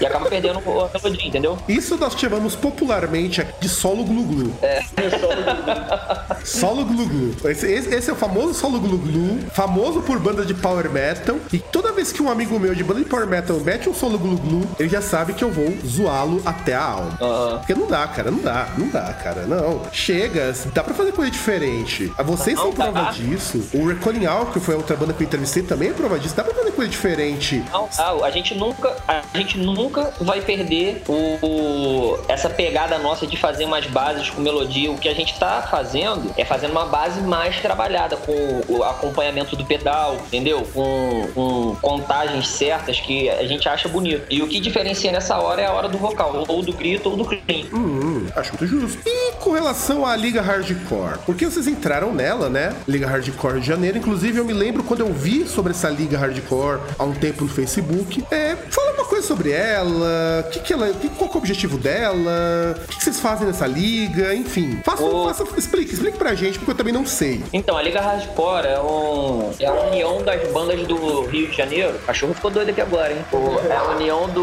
e acaba perdendo a melodia, entendeu? Isso nós chamamos popularmente de solo glu-glu. É, solo glu-glu. <laughs> solo glu-glu. Esse, esse, esse, é o famoso solo glu-glu, famoso por banda de power metal. E toda vez que um amigo meu de banda de power metal mete um solo glu glu, ele já sabe que eu vou zoá-lo até a alma. Aham. Porque não dá, cara, não dá, não dá, cara, não. Chega, dá pra fazer coisa diferente. Vocês Não são prova dá. disso. O Reckoning Out, que foi a outra banda que eu entrevistei, também é prova disso. Dá pra fazer coisa diferente. Não, ah, a gente nunca, a gente nunca vai perder o, o- essa pegada nossa de fazer umas bases com melodia. O que a gente tá fazendo é fazendo uma base mais trabalhada com o acompanhamento do pedal, entendeu? Com, com contagens certas que a gente acha bonito. E o que diferencia nessa hora é a hora do vocal, ou do grito ou do clean. Hum, acho muito justo. E com relação à Liga Hardcore? Porque vocês entraram nela, né? Liga Hardcore de Janeiro. Inclusive, eu me lembro quando eu vi sobre essa Liga Hardcore há um tempo no Facebook. É, fala uma coisa sobre ela. Que que ela que, qual é o objetivo dela? O que, que vocês fazem nessa liga? Enfim, faça, Ô. faça, explique, explique pra gente, porque eu também não sei. Então, a Liga Hardcore é, um, é a união das bandas do Rio de Janeiro. O cachorro ficou doido aqui agora, hein? O- É a união do,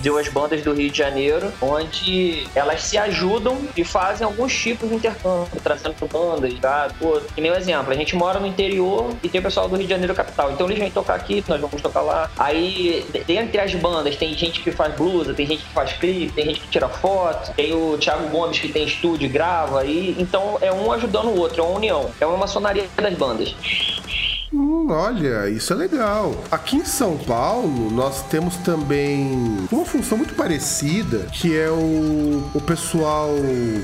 de umas bandas do Rio de Janeiro, onde elas se ajudam e fazem alguns tipos de intercâmbio, trazendo bandas, tá? Pô, que nem um exemplo, a gente mora no interior e tem o pessoal do Rio de Janeiro capital. Então eles vêm tocar aqui, nós vamos tocar lá. Aí, de- dentre as bandas, tem gente que faz blusa, tem gente que faz clipe, tem gente que tira foto, tem o Thiago Gomes que tem estúdio e grava. E, então é um ajudando o outro, é uma união. É uma maçonaria das bandas. Olha, isso é legal. Aqui em São Paulo, nós temos também uma função muito parecida, que é o, o pessoal.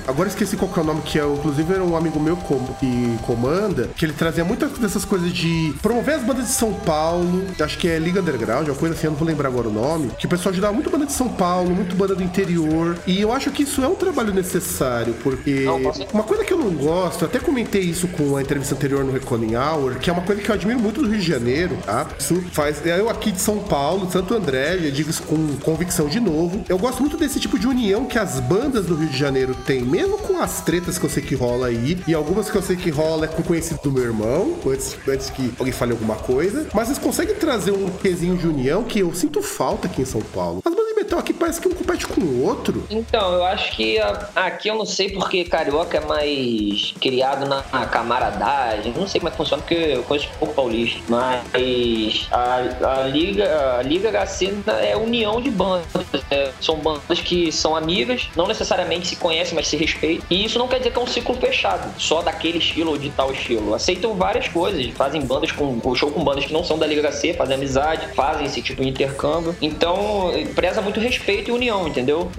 Agora esqueci qual é o nome, que é, inclusive, era um amigo meu que comanda, que ele trazia muitas dessas coisas de promover as bandas de São Paulo. Acho que é Liga Underground, uma coisa assim, eu não vou lembrar agora o nome. Que o pessoal ajudava muito banda de São Paulo, muito banda do interior. E eu acho que isso é um trabalho necessário, porque Não, uma coisa que eu não gosto, até comentei isso com a entrevista anterior no Reckoning Hour, que é uma coisa que eu admiro muito do Rio de Janeiro, tá? Isso faz. Eu aqui de São Paulo, Santo André, já digo isso com convicção de novo. Eu gosto muito desse tipo de união que as bandas do Rio de Janeiro têm, mesmo com as tretas que eu sei que rola aí, e algumas que eu sei que rola é com conhecido do meu irmão, antes, antes que alguém fale alguma coisa. Mas eles conseguem trazer um pezinho de união que eu sinto falta aqui em São Paulo. As bandas metal aqui parece que um compete com o outro. Então, eu acho que a- aqui eu não sei porque carioca é mais criado na, camaradagem. Não sei como é que funciona, porque eu conheço pouco paulista. Mas a, a Liga, a Liga HC é união de bandas. né? São bandas que são amigas, não necessariamente se conhecem, mas se respeitam. E isso não quer dizer que é um ciclo fechado, só daquele estilo ou de tal estilo. Aceitam várias coisas, fazem bandas com show com bandas que não são da Liga HC, fazem amizade, fazem esse tipo de intercâmbio. Então, preza muito respeito e união, entendeu?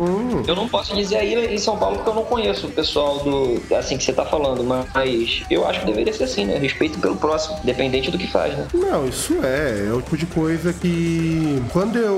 Eu não posso dizer aí em São Paulo porque eu não conheço o pessoal do assim que você tá falando, mas eu acho que deveria ser assim, né? Respeito pelo próximo, dependente do que faz, né? Não, isso é. É o tipo de coisa que. Quando eu.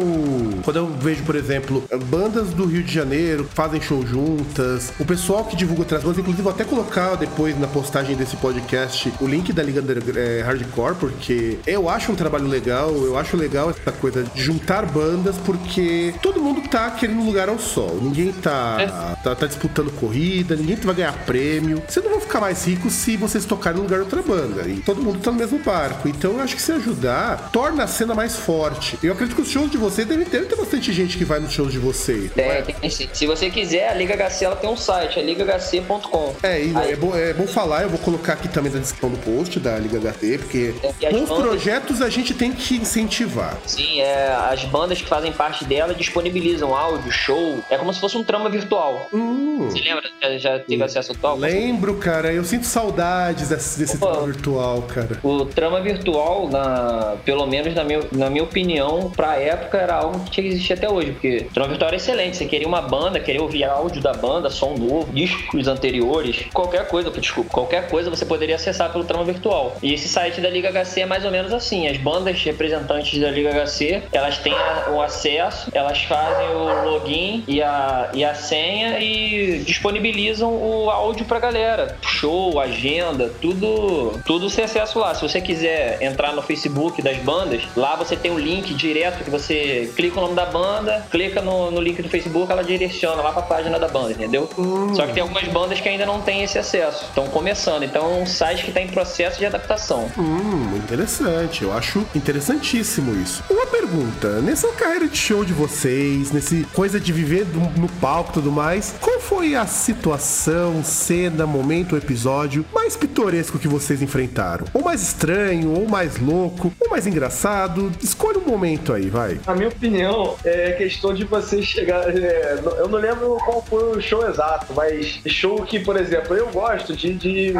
Quando eu vejo, por exemplo, bandas do Rio de Janeiro que fazem show juntas, o pessoal que divulga outras bandas, inclusive vou até colocar depois na postagem desse podcast o link da Liga eh, Hardcore, porque eu acho um trabalho legal, eu acho legal essa coisa de juntar bandas, porque todo mundo tá querendo lugar ao sol. Ninguém tá, tá, tá disputando corrida, ninguém vai ganhar prêmio. Vocês não vão ficar mais ricos se vocês tocarem no lugar de outra banda. E todo mundo tá no mesmo barco. Então eu acho que se ajudar, torna a cena mais forte. Eu acredito que os shows de vocês devem ter, ter bastante gente que vai nos shows de vocês. É, tem sim. Se você quiser, a Liga HC ela tem um site, é ligahc.com. É, e Aí- é, bom, é bom falar, eu vou colocar aqui também na descrição do post da Liga HT, porque bons bandas- projetos a gente tem que incentivar. Sim, é, as bandas que fazem parte dela disponibilizam áudio, show. É como se fosse um trama virtual. Hum, Você lembra? Já, já teve acesso ao tal? lembro, cara, eu sinto saudades desse, desse Opa. tema virtual, cara. O trama virtual, na, pelo menos na minha, na minha opinião, pra época era algo que tinha que existir até hoje. Porque o trama virtual era excelente. Você queria uma banda, queria ouvir áudio da banda, som novo, discos anteriores, qualquer coisa, desculpa, qualquer coisa você poderia acessar pelo trama virtual. E esse site da Liga HC é mais ou menos assim. As bandas representantes da Liga HC, elas têm o acesso, elas fazem o login e a, e a senha e disponibilizam o áudio pra galera. Show, agenda, tudo, tudo sem acesso lá. Se você quiser entrar no Facebook das bandas, lá você tem um link direto que você clica o nome da banda, clica no, no link do Facebook, ela direciona lá pra página da banda, entendeu? Só que tem algumas bandas que ainda não têm esse acesso. Estão começando. Então é um site que tá em processo de adaptação. Hum, interessante. Eu acho interessantíssimo isso. Uma pergunta: nessa carreira de show de vocês, vocês, nesse coisa de viver no palco e tudo mais. Qual foi a situação, cena, momento, episódio mais pitoresco que vocês enfrentaram? Ou mais estranho, ou mais louco, ou mais engraçado? Escolha um momento aí, vai. Na minha opinião, é questão de você chegar. É, eu não lembro qual foi o show exato, mas show que, por exemplo, eu gosto de, de,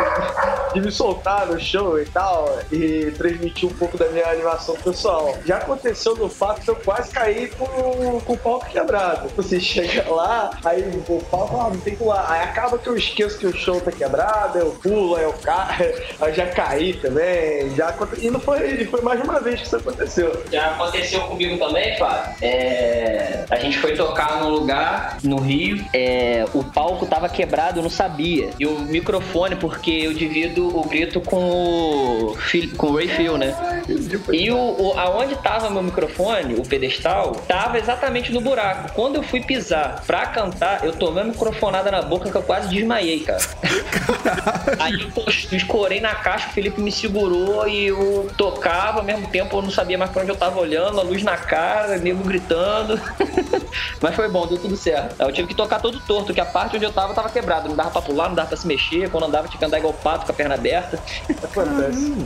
de me soltar no show e tal, e transmitir um pouco da minha animação pessoal. Já aconteceu no fato que eu quase caí com, com o palco quebrado. Você <laughs> chega lá, aí o palco, ah, não tem que pular. Aí acaba que eu esqueço que o show tá quebrado, eu pulo, aí eu caio, <laughs> aí já caí também. Já, e não foi, foi mais uma vez que isso aconteceu. Já aconteceu comigo também, Fábio. É, a gente foi tocar num lugar no Rio, é, o palco tava quebrado, eu não sabia. E o microfone, porque eu divido o grito com o, com o Ray Phil, né? E o, o, aonde tava meu microfone, o pedestal, tava exatamente no buraco. Quando eu fui pisar pra cantar, eu tomei uma microfonada na boca que eu quase desmaiei, cara. <laughs> Aí eu escorei na caixa, o Felipe me segurou e eu tocava ao mesmo tempo, eu não sabia mais pra onde eu tava olhando, a luz na cara, nego gritando. <laughs> Mas foi bom, deu tudo certo. Eu tive que tocar todo torto, que a parte onde eu tava tava quebrada. Não dava pra pular, não dava pra se mexer. Quando andava, tinha que andar igual pato com a perna aberta.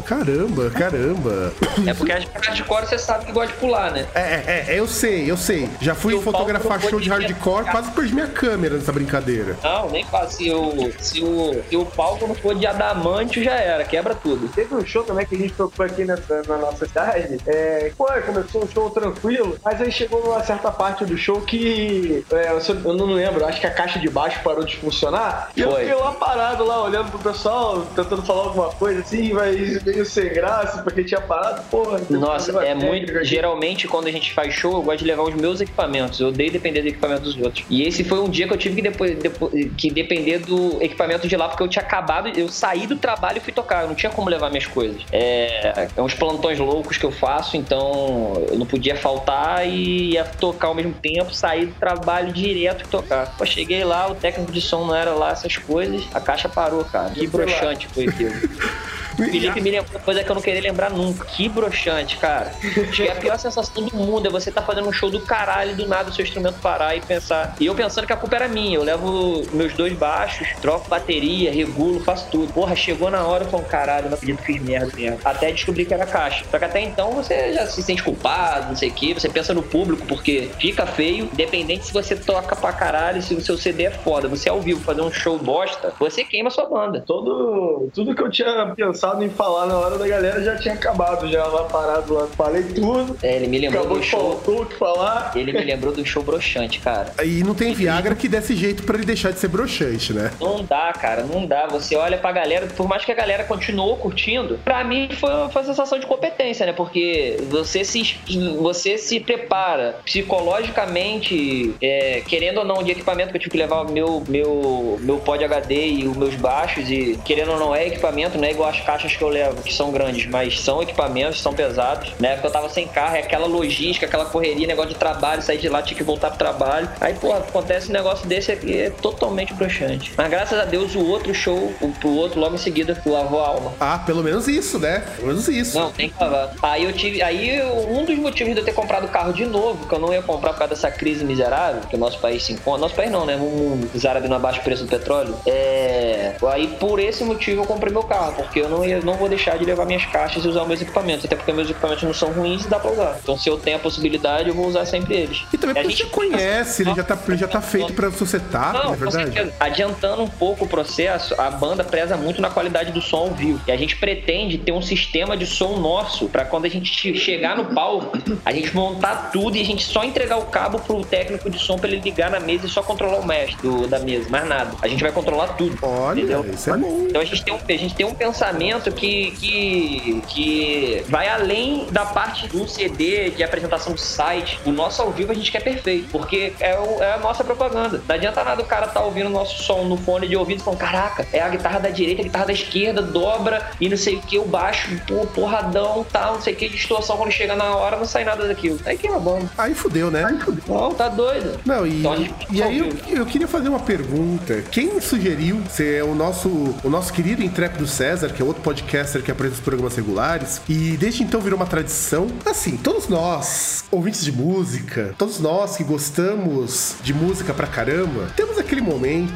Caramba, caramba. É porque a hardcore você sabe que gosta de pular, né? É, é, é eu sei, eu sei. Já fui fotografar show de hardcore, quase perdi minha câmera nessa brincadeira. Não, nem faço. Se o, se o, se o palco não for de adamante, já era, quebra tudo. Teve um show também que a gente tocou aqui nessa, na nossa cidade. É, pô, começou um show tranquilo, mas aí chegou numa certa parte do show que é, eu não lembro, acho que a caixa de baixo parou de funcionar. E eu fiquei lá parado, lá, olhando pro pessoal, tentando falar alguma coisa assim, mas meio sem graça, porque tinha parado, porra. Nossa, é muito. Geralmente, quando a gente faz show, eu gosto de levar os meus equipamentos. Eu odeio depender do equipamento dos outros. E esse foi um dia que eu tive que, depois, depois, que depender do equipamento de lá, porque eu tinha acabado, eu saí do trabalho e fui tocar. Eu não tinha como levar minhas coisas. É, é uns plantões loucos que eu faço, então eu não podia faltar e ia tocar ao mesmo tempo, sair do trabalho direto e tocar. Pô, cheguei lá, o técnico de som não era lá essas coisas, a caixa parou, cara. Que broxante foi aquilo. <laughs> Felipe me lembrou coisa que eu não queria lembrar nunca. Que broxante, cara. E a pior sensação do mundo é você tá fazendo um show do caralho e do nada o seu instrumento parar e pensar. E eu pensando que a culpa era minha. Eu levo meus dois baixos, troco bateria, regulo, faço tudo. Porra, chegou na hora falei, caralho, não acredito que fiz merda mesmo. Até descobrir que era caixa. Só que até então você já se sente culpado, não sei o que. Você pensa no público, porque fica feio, independente se você toca pra caralho, se o seu CD é foda. Você é ao vivo fazer um show bosta, você queima a sua banda. Todo, tudo que eu tinha pensado pensado em falar na hora da galera já tinha acabado, já lá parado lá. Falei tudo. É, ele me lembrou do show. o que falar. Ele me lembrou do show broxante, cara. E não tem Viagra que desse jeito para ele deixar de ser broxante, né? Não dá, cara, não dá. Você olha pra galera, por mais que a galera continuou curtindo, pra mim foi, foi uma sensação de competência, né? Porque você se, você se prepara psicologicamente, é, querendo ou não, de equipamento que eu tive que levar meu, meu, meu pod HD e os meus baixos, e querendo ou não é equipamento, não é igual as caixas que eu levo, que são grandes, mas são equipamentos, são pesados. Na época eu tava sem carro, é aquela logística, aquela correria, negócio de trabalho, sair de lá, tinha que voltar pro trabalho. Aí, pô, acontece um negócio desse aqui, é totalmente broxante. Mas graças a Deus, o outro show, o, pro outro, logo em seguida, lavou a alma. Ah, pelo menos isso, né? Pelo menos isso. Não, tem que lavar. Aí eu tive. Aí um dos motivos de eu ter comprado o carro de novo, que eu não ia comprar por causa dessa crise miserável, que o nosso país se encontra. Nosso país não, né? O mundo, os árabes no abaixo preço do petróleo. É. Aí por esse motivo eu comprei meu carro, porque eu não ia, não vou deixar de levar minhas caixas e usar meus equipamentos, até porque meus equipamentos não são ruins e dá pra usar. Então, se eu tenho a possibilidade, eu vou usar sempre eles. E também porque gente conhece, ele já tá, ele já tá feito o seu setup, não, é verdade? Adiantando um pouco o processo, a banda preza muito na qualidade do som ao vivo. E a gente pretende ter um sistema de som nosso para quando a gente chegar no palco, a gente montar tudo e a gente só entregar o cabo pro técnico de som para ele ligar na mesa e só controlar o mestre do, da mesa, mais nada. A gente vai controlar tudo. Olha, entendeu? isso é bom. Então a gente tem um, a gente tem um pensamento que, que, que vai além da parte do CD, de apresentação do site. O nosso ao vivo a gente quer perfeito, porque é, o, é a nossa propaganda. Não adianta nada o cara tá ouvindo o nosso som no fone de ouvido e falando: caraca, é a guitarra da direita, a guitarra da esquerda, dobra e não sei o que, o baixo, pô, porradão, tal, não sei o que, distorção quando chega na hora, não sai nada daquilo. Aí que é bom. Aí fudeu, né? Aí fudeu. Não, tá doido. Não, e, então, e aí eu, eu, queria fazer uma pergunta. Quem sugeriu ser o nosso, o nosso querido intrépido César, que é outro podcaster que apresenta os programas regulares. E desde então virou uma tradição. Assim, todos nós, ouvintes de música, todos nós que gostamos de música pra caramba, temos aquele momento,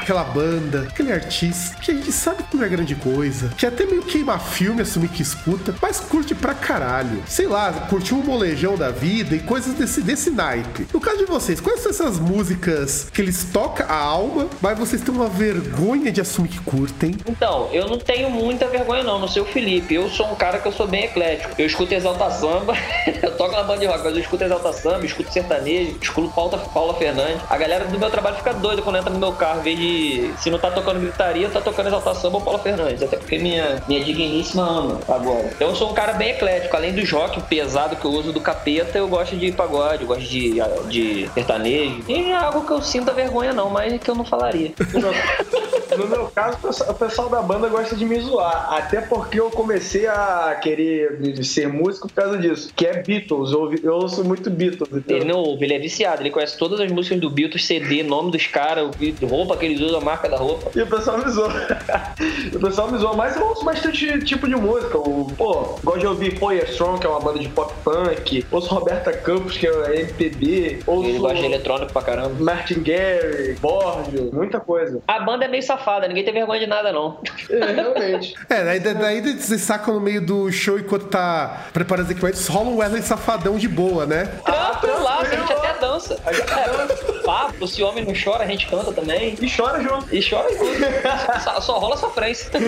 aquela banda, aquele artista que a gente sabe que não é grande coisa, que até meio queima filme assumir que escuta, mas curte pra caralho. Sei lá, curtiu um molejão da vida e coisas desse, desse naipe. No caso de vocês, quais são essas músicas que eles tocam a alma, mas vocês têm uma vergonha de assumir que curtem? Então, eu não tenho muita vergonha não, não sei o Felipe. Eu sou um cara que eu sou bem eclético. Eu escuto Exalta Samba, <laughs> eu toco na banda rock, mas eu escuto Exalta Samba, escuto sertanejo, escuto Paula, Paula Fernandes. A galera do meu trabalho fica doida quando entra no meu carro, vez de se não tá tocando gritaria, tá tocando Exalta Samba ou Paula Fernandes. Até porque minha, minha digníssima ama agora. Então eu sou um cara bem eclético. Além dos rock pesado que eu uso do capeta, eu gosto de pagode, eu gosto de, de sertanejo. E é algo que eu sinto a vergonha não, mas que eu não falaria. <laughs> No meu caso, o pessoal da banda gosta de me zoar. Até porque eu comecei a querer ser músico por causa disso. Que é Beatles. Eu, eu ouço muito Beatles. Então... Ele não ouve, ele é viciado, ele conhece todas as músicas do Beatles, CD, nome dos caras, roupa que eles usam, a marca da roupa. E o pessoal me zoa. <laughs> o pessoal me zoa, mas eu ouço bastante tipo de música. O, pô, gosto de ouvir Poyer Strong, que é uma banda de pop punk. Ouço Roberta Campos, que é MPB. Ouço Ele gosta de eletrônico pra caramba. Martin Garrix, Borgio, muita coisa. A banda é meio safada, ninguém tem vergonha de nada, não. É, realmente. <laughs> É, daí, daí vocês sacam no meio do show enquanto tá preparando os equipamentos, rola um Wesley safadão de boa, né? Tranquilo, a gente até dança. A gente dança. Papo, se homem não chora, a gente canta também. E chora junto. E chora junto. só, só rola sofrência. <laughs>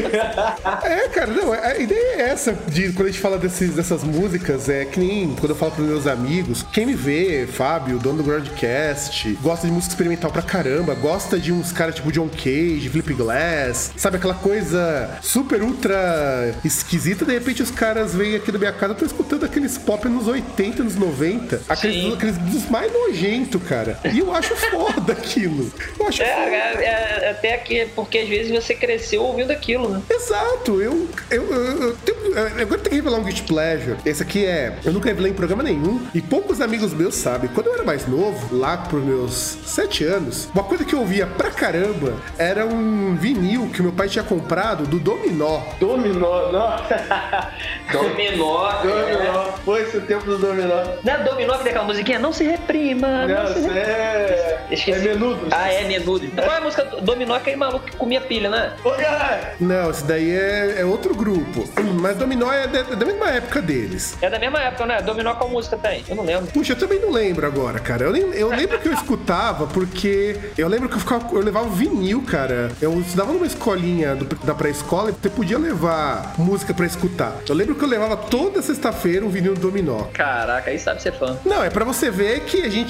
É, cara, não, a ideia é essa, de quando a gente fala desses, dessas músicas, é que nem quando eu falo pros meus amigos, quem me vê, Fábio, dono do Groundcast, gosta de música experimental pra caramba, gosta de uns caras tipo John Cage, Flip Glass, sabe aquela coisa super ultra esquisita, de repente os caras vêm aqui na minha casa, eu tô escutando aqueles pop nos 80, nos 90, aqueles, Sim. aqueles dos mais nojentos, cara. E eu acho foda aquilo. Eu acho É, foda. é, é, até que porque às vezes você cresceu ouvindo aquilo, né? Exato, eu, eu, eu, eu tenho, eu- agora eu tenho que revelar um Guilty Pleasure. Esse aqui é. Eu nunca revelei em programa nenhum. E poucos amigos meus sabem. Quando eu era mais novo, lá pros meus sete anos, uma coisa que eu ouvia pra caramba era um vinil que o meu pai tinha comprado do Dominó. Dominó, não. <laughs> Dominó. Dominó. Foi esse o tempo do Dominó. Não é Dominó que tem aquela musiquinha? Não se reprima. Não, Não, é. Esqueci. É menudo. Ah, é menudo. Qual é a música do Dominó? Aquele maluco que comia pilha, né? Ô, cara. Não, esse daí é, é outro grupo. Mas Dominó é da, da mesma época deles. É da mesma época, né? Dominó qual música tem? Eu não lembro. Puxa, eu também não lembro agora, cara. Eu, nem, eu lembro que eu escutava porque eu lembro que eu, ficava, eu levava vinil, cara. Eu estudava numa escolinha do- da pré-escola e você podia levar música pra escutar. Eu lembro que eu levava toda sexta-feira um vinil do Dominó. Caraca, aí sabe ser fã. Não, é pra você ver que a gente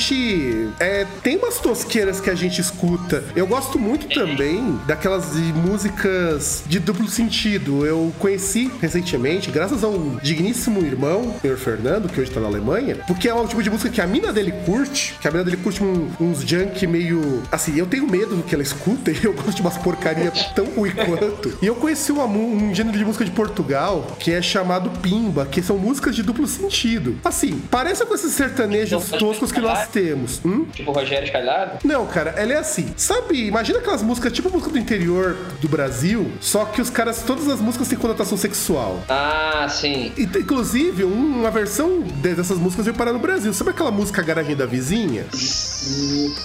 é, tem umas tosqueiras que a gente escuta. Eu gosto muito também daquelas músicas de duplo sentido. Eu conheci recentemente, graças ao digníssimo irmão, senhor Fernando, que hoje tá na Alemanha, porque é um tipo de música que a mina dele curte, que a mina dele curte um- uns junk meio. Assim, eu tenho medo do que ela escuta <laughs> e eu gosto de umas porcaria tão ruim quanto. E eu conheci mu- um gênero de música de Portugal que é chamado Pimba, que são músicas de duplo sentido. Assim, parece com esses sertanejos toscos que nós temos. Hum? Tipo Rogério Escalhado. Não, cara, ela é assim. Sabe, imagina aquelas músicas, tipo música do interior do Brasil, só que os caras, todas as músicas têm conotação sexual. Ah, sim. E, inclusive, um- uma versão de- dessas músicas veio parar no Brasil. Sabe aquela música Garagem da Vizinha?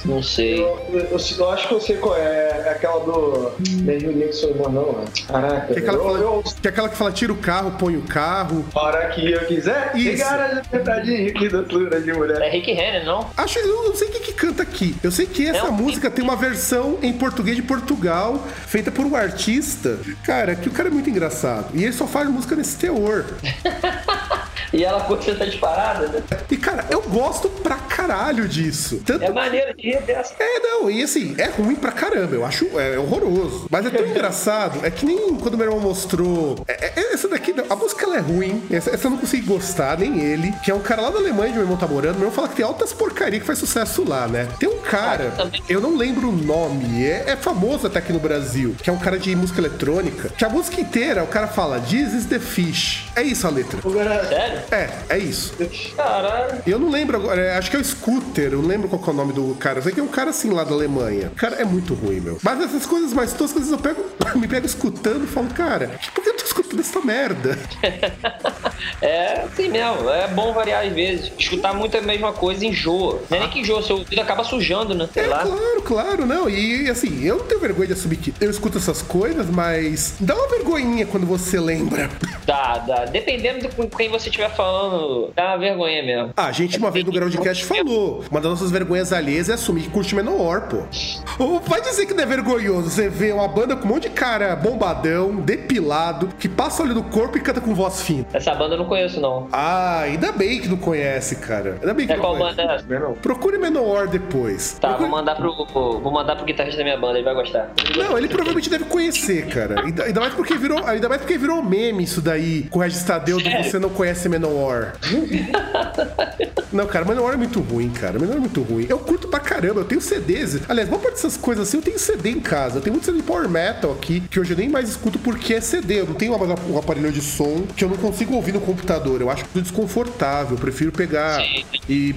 Não sei. Eu, eu- eu acho que eu sei qual é. É aquela do. Mesmo Nixon, não, não? Caraca. Que é aquela que eu, eu, fala, que é aquela que fala tira o carro, põe o carro. Hora que eu quiser, Isso. ligar a de mulher. É Rick Renner, não? Acho, eu não sei quem que canta aqui. Eu sei que essa É um- música tem uma versão em português de Portugal, feita por um artista. Cara, que o cara é muito engraçado. E ele só faz música nesse teor. <laughs> E ela curte essa disparada, né? E, cara, eu gosto pra caralho disso. Tanto É maneiro de rir dessa. É, não, e assim, é ruim pra caramba, eu acho é, horroroso. Mas é tão <laughs> engraçado, é que nem quando meu irmão mostrou. é- é- essa daqui, não, a música ela é ruim, essa, essa eu não consegui gostar, nem ele, que é um cara lá da Alemanha, onde meu irmão tá morando. Meu irmão fala que tem altas porcaria que faz sucesso lá, né? Tem um cara, Ah, eu não lembro o nome, é, é famoso até aqui no Brasil, que é um cara de música eletrônica, que a música inteira o cara fala, This is the fish. É isso a letra. Sério? É, é isso. Caralho. Eu não lembro agora, é, acho que é o Scooter, eu não lembro qual é o nome do cara. Eu sei que é um cara assim lá da Alemanha. Cara é muito ruim, meu. Mas essas coisas mais toscas, às vezes eu pego, <coughs> me pego escutando e falo, cara, por que eu tô escuto dessa merda? <laughs> É, assim mesmo. É bom variar às vezes. Escutar muito a mesma coisa enjoa. Não é nem que enjoa, seu ouvido acaba sujando, né? Sei É, lá. claro, claro, não. E assim, eu não tenho vergonha de assumir que eu escuto essas coisas, mas dá uma vergonhinha quando você lembra. <laughs> Dá, dá. Dependendo de com quem você estiver falando, dá uma vergonha mesmo. Ah, a gente uma vez no Groundcast falou. Uma das nossas vergonhas alheias é assumir que curte Menor, pô. Ou vai dizer que não é vergonhoso você ver uma banda com um monte de cara bombadão, depilado, que passa olho no corpo e canta com voz fina. Essa banda eu não conheço, não. Ah, ainda bem que não conhece, cara. Ainda bem que É não qual conhece. banda é essa? Procure Menor depois. Tá, Procure- vou mandar pro. Vou mandar pro guitarrista da minha banda, ele vai gostar. Não, ele provavelmente deve conhecer, cara. Ainda, ainda mais porque virou, ainda mais porque virou meme isso daí com o Regis Tadeu do você não conhece Menor. não, cara, Menor é muito ruim, cara. Menor é muito ruim. Eu curto pra caramba, eu tenho CDs. Aliás, boa parte dessas coisas assim, eu tenho CD em casa. Eu tenho muito CD de Power Metal aqui, que hoje eu nem mais escuto porque é CD. Eu não tenho mais um aparelho de som que eu não consigo ouvir no computador. Eu acho tudo desconfortável. Eu prefiro pegar Sim. e,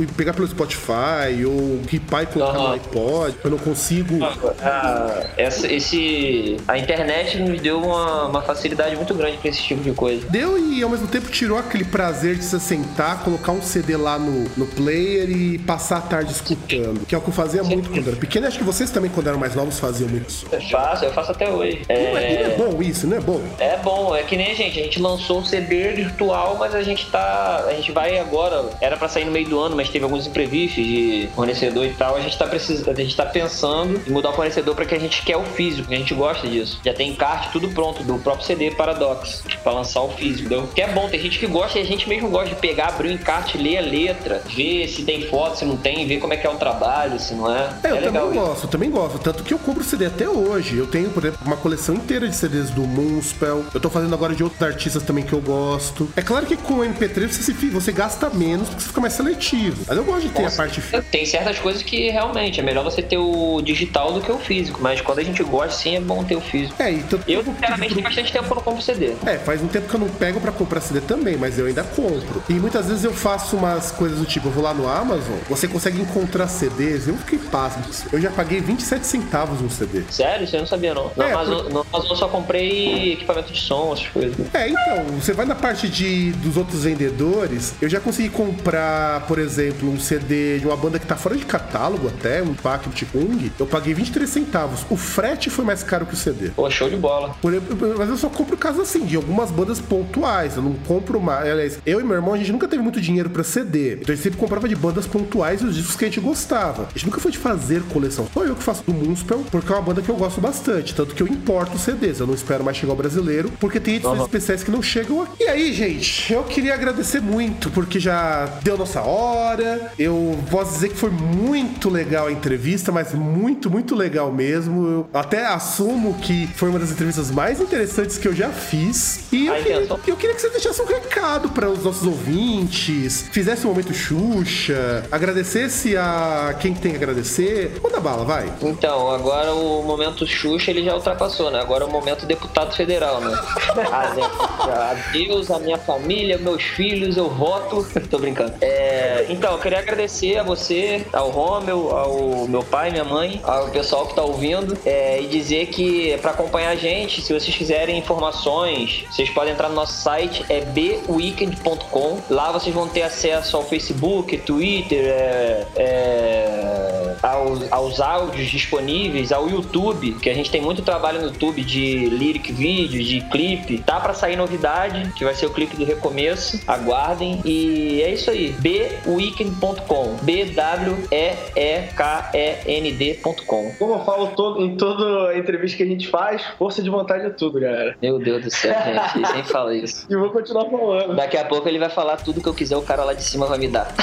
e pegar pelo Spotify ou ripar e colocar no Aham. iPod. Eu não consigo. Ah, essa, esse, a internet nos deu uma, uma facilidade muito grande pra esse tipo de coisa. Deu e ao mesmo tempo tirou aquele prazer de você sentar, colocar um CD lá no, no player e passar a tarde escutando. Que é o que eu fazia muito quando era pequeno. Acho que vocês também, quando eram mais novos, faziam muito isso. Eu faço, eu faço até hoje. Não é, não é É, bom isso, não é bom? é bom, é que nem a gente, a gente lançou o CD virtual, mas a gente tá. A gente vai agora. Era pra sair no meio do ano, mas teve alguns imprevistos de fornecedor e tal. A gente tá precisando, a gente tá pensando em mudar o fornecedor pra que a gente quer o físico, que a gente gosta disso. Já tem encarte tudo pronto do próprio CD Paradox pra lançar o físico. entendeu? Que é bom, tem gente que gosta e a gente mesmo gosta de pegar, abrir o encarte, ler a letra, ver se tem foto, se não tem, ver como é que é o trabalho, se não é. É, eu é também isso. gosto, eu também gosto. Tanto que eu compro CD até hoje. Eu tenho, por exemplo, uma coleção inteira de CDs do Moonspell. Eu tô fazendo agora de outros artistas também que eu gosto. É claro que com o MP3 você, você gasta menos porque você fica mais seletivo. Mas eu gosto de ter a parte física. Tem certas coisas que realmente é melhor você ter o digital do que o físico, mas quando a gente gosta, sim, é bom ter o físico. É, e tanto Eu, sinceramente, tem bastante tempo que eu não compro CD. É, faz um tempo que eu não pego pra comprar CD também, mas eu ainda compro. E muitas vezes eu faço umas coisas do tipo, eu vou lá no Amazon, você consegue encontrar CDs, eu fiquei pasmo. Eu já paguei 27 centavos no CD. Sério? Isso eu não sabia, não. No, É, Amazon, por- no Amazon eu só comprei equipamento de som, essas coisas. É, então, você vai na parte de, dos outros vendedores, eu já consegui comprar, por exemplo, um CD de uma banda que tá fora de catálogo até, um pack do Kung, eu paguei 23 centavos. O frete foi mais caro que o CD. Pô, show de bola. Por mas eu só compro casos assim, de algumas bandas pontuais. Eu não compro mais. Aliás, eu e meu irmão, a gente nunca teve muito dinheiro pra CD. Então a gente sempre comprava de bandas pontuais os discos que a gente gostava. A gente nunca foi de fazer coleção. Só eu que faço do Moonspell, porque é uma banda que eu gosto bastante. Tanto que eu importo CDs. Eu não espero mais chegar ao brasileiro, porque tem edições Aham. especiais que não chegam aqui. E aí, gente, eu queria agradecer muito, porque já deu nossa hora. Eu posso dizer que foi muito legal a entrevista, mas muito, muito legal mesmo. Eu até assumo que foi uma das entrevistas mais interessantes que eu já fiz. E eu, queria, eu queria que você deixasse um recado para os nossos ouvintes, fizesse um momento Xuxa, agradecesse a quem tem que agradecer. Manda bala, vai. Então, agora o momento Xuxa ele já ultrapassou, né? Agora é o momento deputado federal, né? <laughs> Adeus, a minha família, meus filhos, eu voto. Tô brincando. É, então, eu queria agradecer a você, ao Romeu, ao meu pai, minha mãe, ao pessoal que tá ouvindo é, e dizer que para acompanhar a gente, se vocês quiserem informações, vocês podem entrar no nosso site, é bweekend.com. Lá vocês vão ter acesso ao Facebook, Twitter, é, é, aos, aos áudios disponíveis, ao YouTube, que a gente tem muito trabalho no YouTube de lyric vídeo, de clipe. Tá pra sair novidade, que vai ser o clipe do recomeço. Aguardem. E é isso aí. bweekend.com. B-W-E-E-K-E-N-D.com. Como eu falo todo, em toda entrevista que a gente faz, força de vontade é tudo, galera. Meu Deus do céu, <laughs> gente. Ele sempre fala isso. E vou continuar falando. Daqui a pouco ele vai falar tudo que eu quiser, o cara lá de cima vai me dar. <laughs>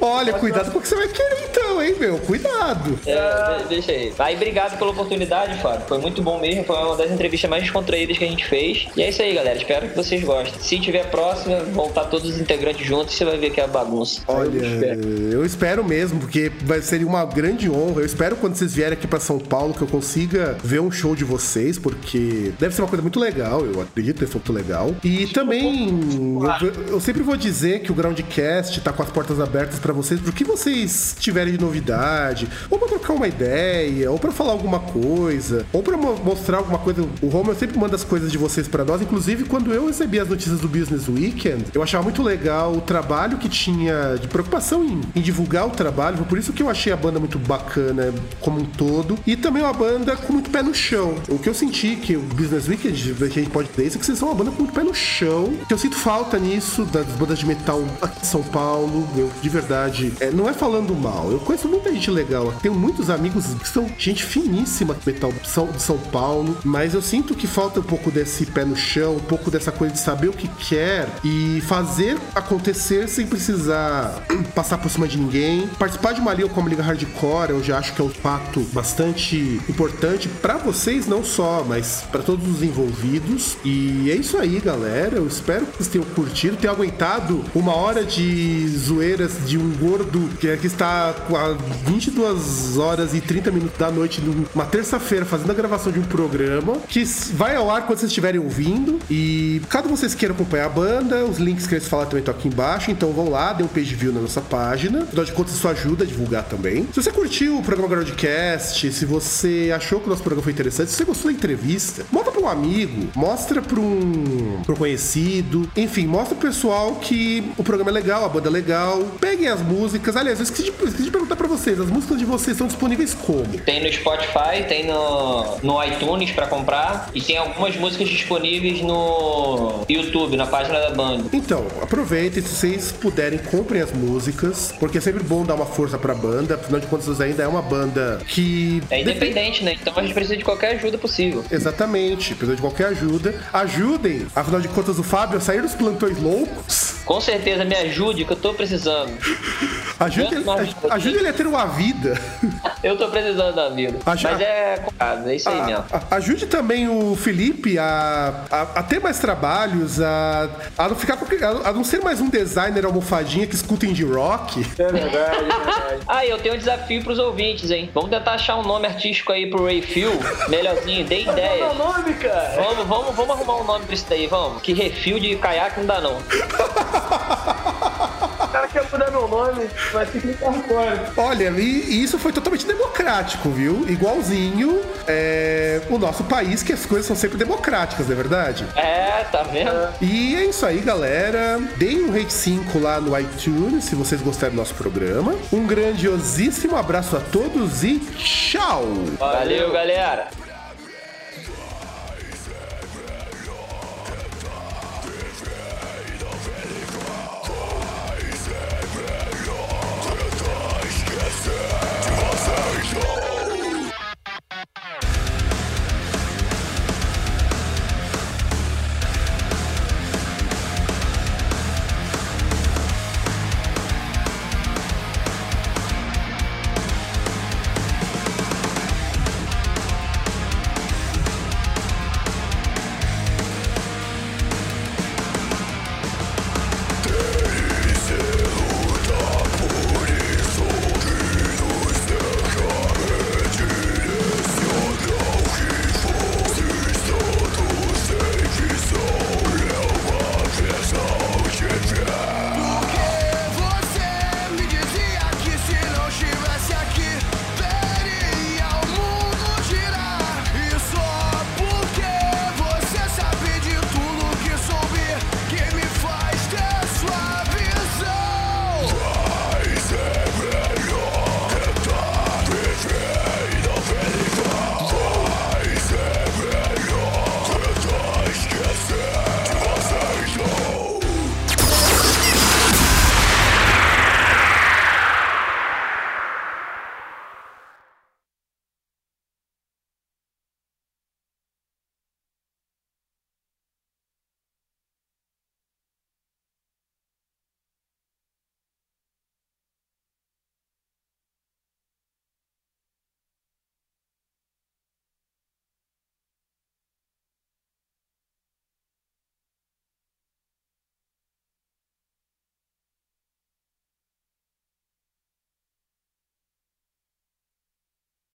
Olha, cuidado com o que você vai querer então, hein, meu? Cuidado. É, de- deixa aí. Aí, obrigado pela oportunidade, Fábio. Foi muito bom mesmo. Foi uma das entrevistas mais descontraídas que a gente fez. E é isso aí, galera. Espero que vocês gostem. Se tiver próxima, vão estar todos os integrantes juntos. Você vai ver que é a bagunça. Olha, espero. eu espero mesmo, porque vai ser uma grande honra. Eu espero quando vocês vierem aqui pra São Paulo que eu consiga ver um show de vocês, porque deve ser uma coisa muito legal. Eu acredito que deve ser muito legal. E também, eu, eu sempre vou dizer que o Groundcast tá com as portas abertas pra vocês, pro que vocês tiverem de novidade, ou pra trocar uma ideia, ou pra falar alguma coisa, ou mo- mostrar alguma coisa. O Romulo sempre manda as coisas de vocês pra nós. Inclusive, quando eu recebi as notícias do Business Weekend, eu achava muito legal o trabalho que tinha de preocupação em, em divulgar o trabalho. Por isso que eu achei a banda muito bacana como um todo. E também uma banda com muito pé no chão. O que eu senti que o Business Weekend, a gente pode dizer isso, é que vocês são uma banda com muito pé no chão. Que eu sinto falta nisso, das bandas de metal aqui em São Paulo. Eu, de verdade, é, não é falando mal. Eu conheço muita gente legal. Tenho muitos amigos que são gente finíssima metal São, de São Paulo. Mas eu sinto que falta um pouco desse pé no chão, um pouco dessa coisa de saber o que quer e fazer acontecer sem precisar <clears throat> passar por cima de ninguém. Participar de uma liga como Liga Hardcore, eu já acho que é um fato bastante importante para vocês, não só, mas para todos os envolvidos. E é isso aí, galera. Eu espero que vocês tenham curtido, tenham aguentado uma hora de zoeiras de um gordo que está com a 22 horas e 30 minutos da noite, numa terça-feira, fazendo a gravação de um programa que vai ao ar quando vocês estiverem ouvindo. E caso vocês queiram acompanhar a banda, os links que eles falaram também estão aqui embaixo. Então vão lá, dê um page view na nossa página. Afinal de contas, isso ajuda a divulgar também. Se você curtiu o programa Groundcast, se você achou que o nosso programa foi interessante, se você gostou da entrevista, mostra para um amigo, mostra para um, pra um conhecido. Enfim, mostra pro pessoal que o programa é legal, a banda é legal. Peguem as músicas. Aliás, eu esqueci de, esqueci de perguntar para vocês: as músicas de vocês são disponíveis como? Tem no Spotify, tem no, no iTunes pra comprar e tem algumas músicas disponíveis no YouTube, na página da banda. Então, aproveitem, se vocês puderem, comprem as músicas, porque é sempre bom dar uma força pra banda, afinal de contas ainda é uma banda que... É independente, né? Então a gente precisa de qualquer ajuda possível. Exatamente, precisa de qualquer ajuda. Ajudem, afinal de contas, o Fábio a sair dos plantões loucos. Com certeza me ajude, que eu tô precisando. Ajude, ele, ajude ele a ter uma vida. <laughs> Eu tô precisando da vida. Aju- Mas é complicado, é isso aí mesmo. A- a- ajude também o Felipe a, a, a ter mais trabalhos, a, a não ficar a, a não ser mais um designer almofadinha que escuta indie rock. É verdade, é verdade. <laughs> Ah, eu tenho um desafio pros ouvintes, hein? Vamos tentar achar um nome artístico aí pro Refil. Melhorzinho, dê é ideia. o nome, cara? Vamos, vamos, vamos arrumar um nome pra isso daí, vamos. Que refil de caiaque não dá, não. <laughs> Cara quer mudar meu nome, vai ter que fora. Olha, e, isso foi totalmente democrático, viu? Igualzinho é, o nosso país, que as coisas são sempre democráticas, não é verdade? É, tá vendo? E é isso aí, galera. Deem um rate 5 lá no iTunes, se vocês gostaram do nosso programa. Um grandiosíssimo abraço a todos e tchau! Valeu, galera.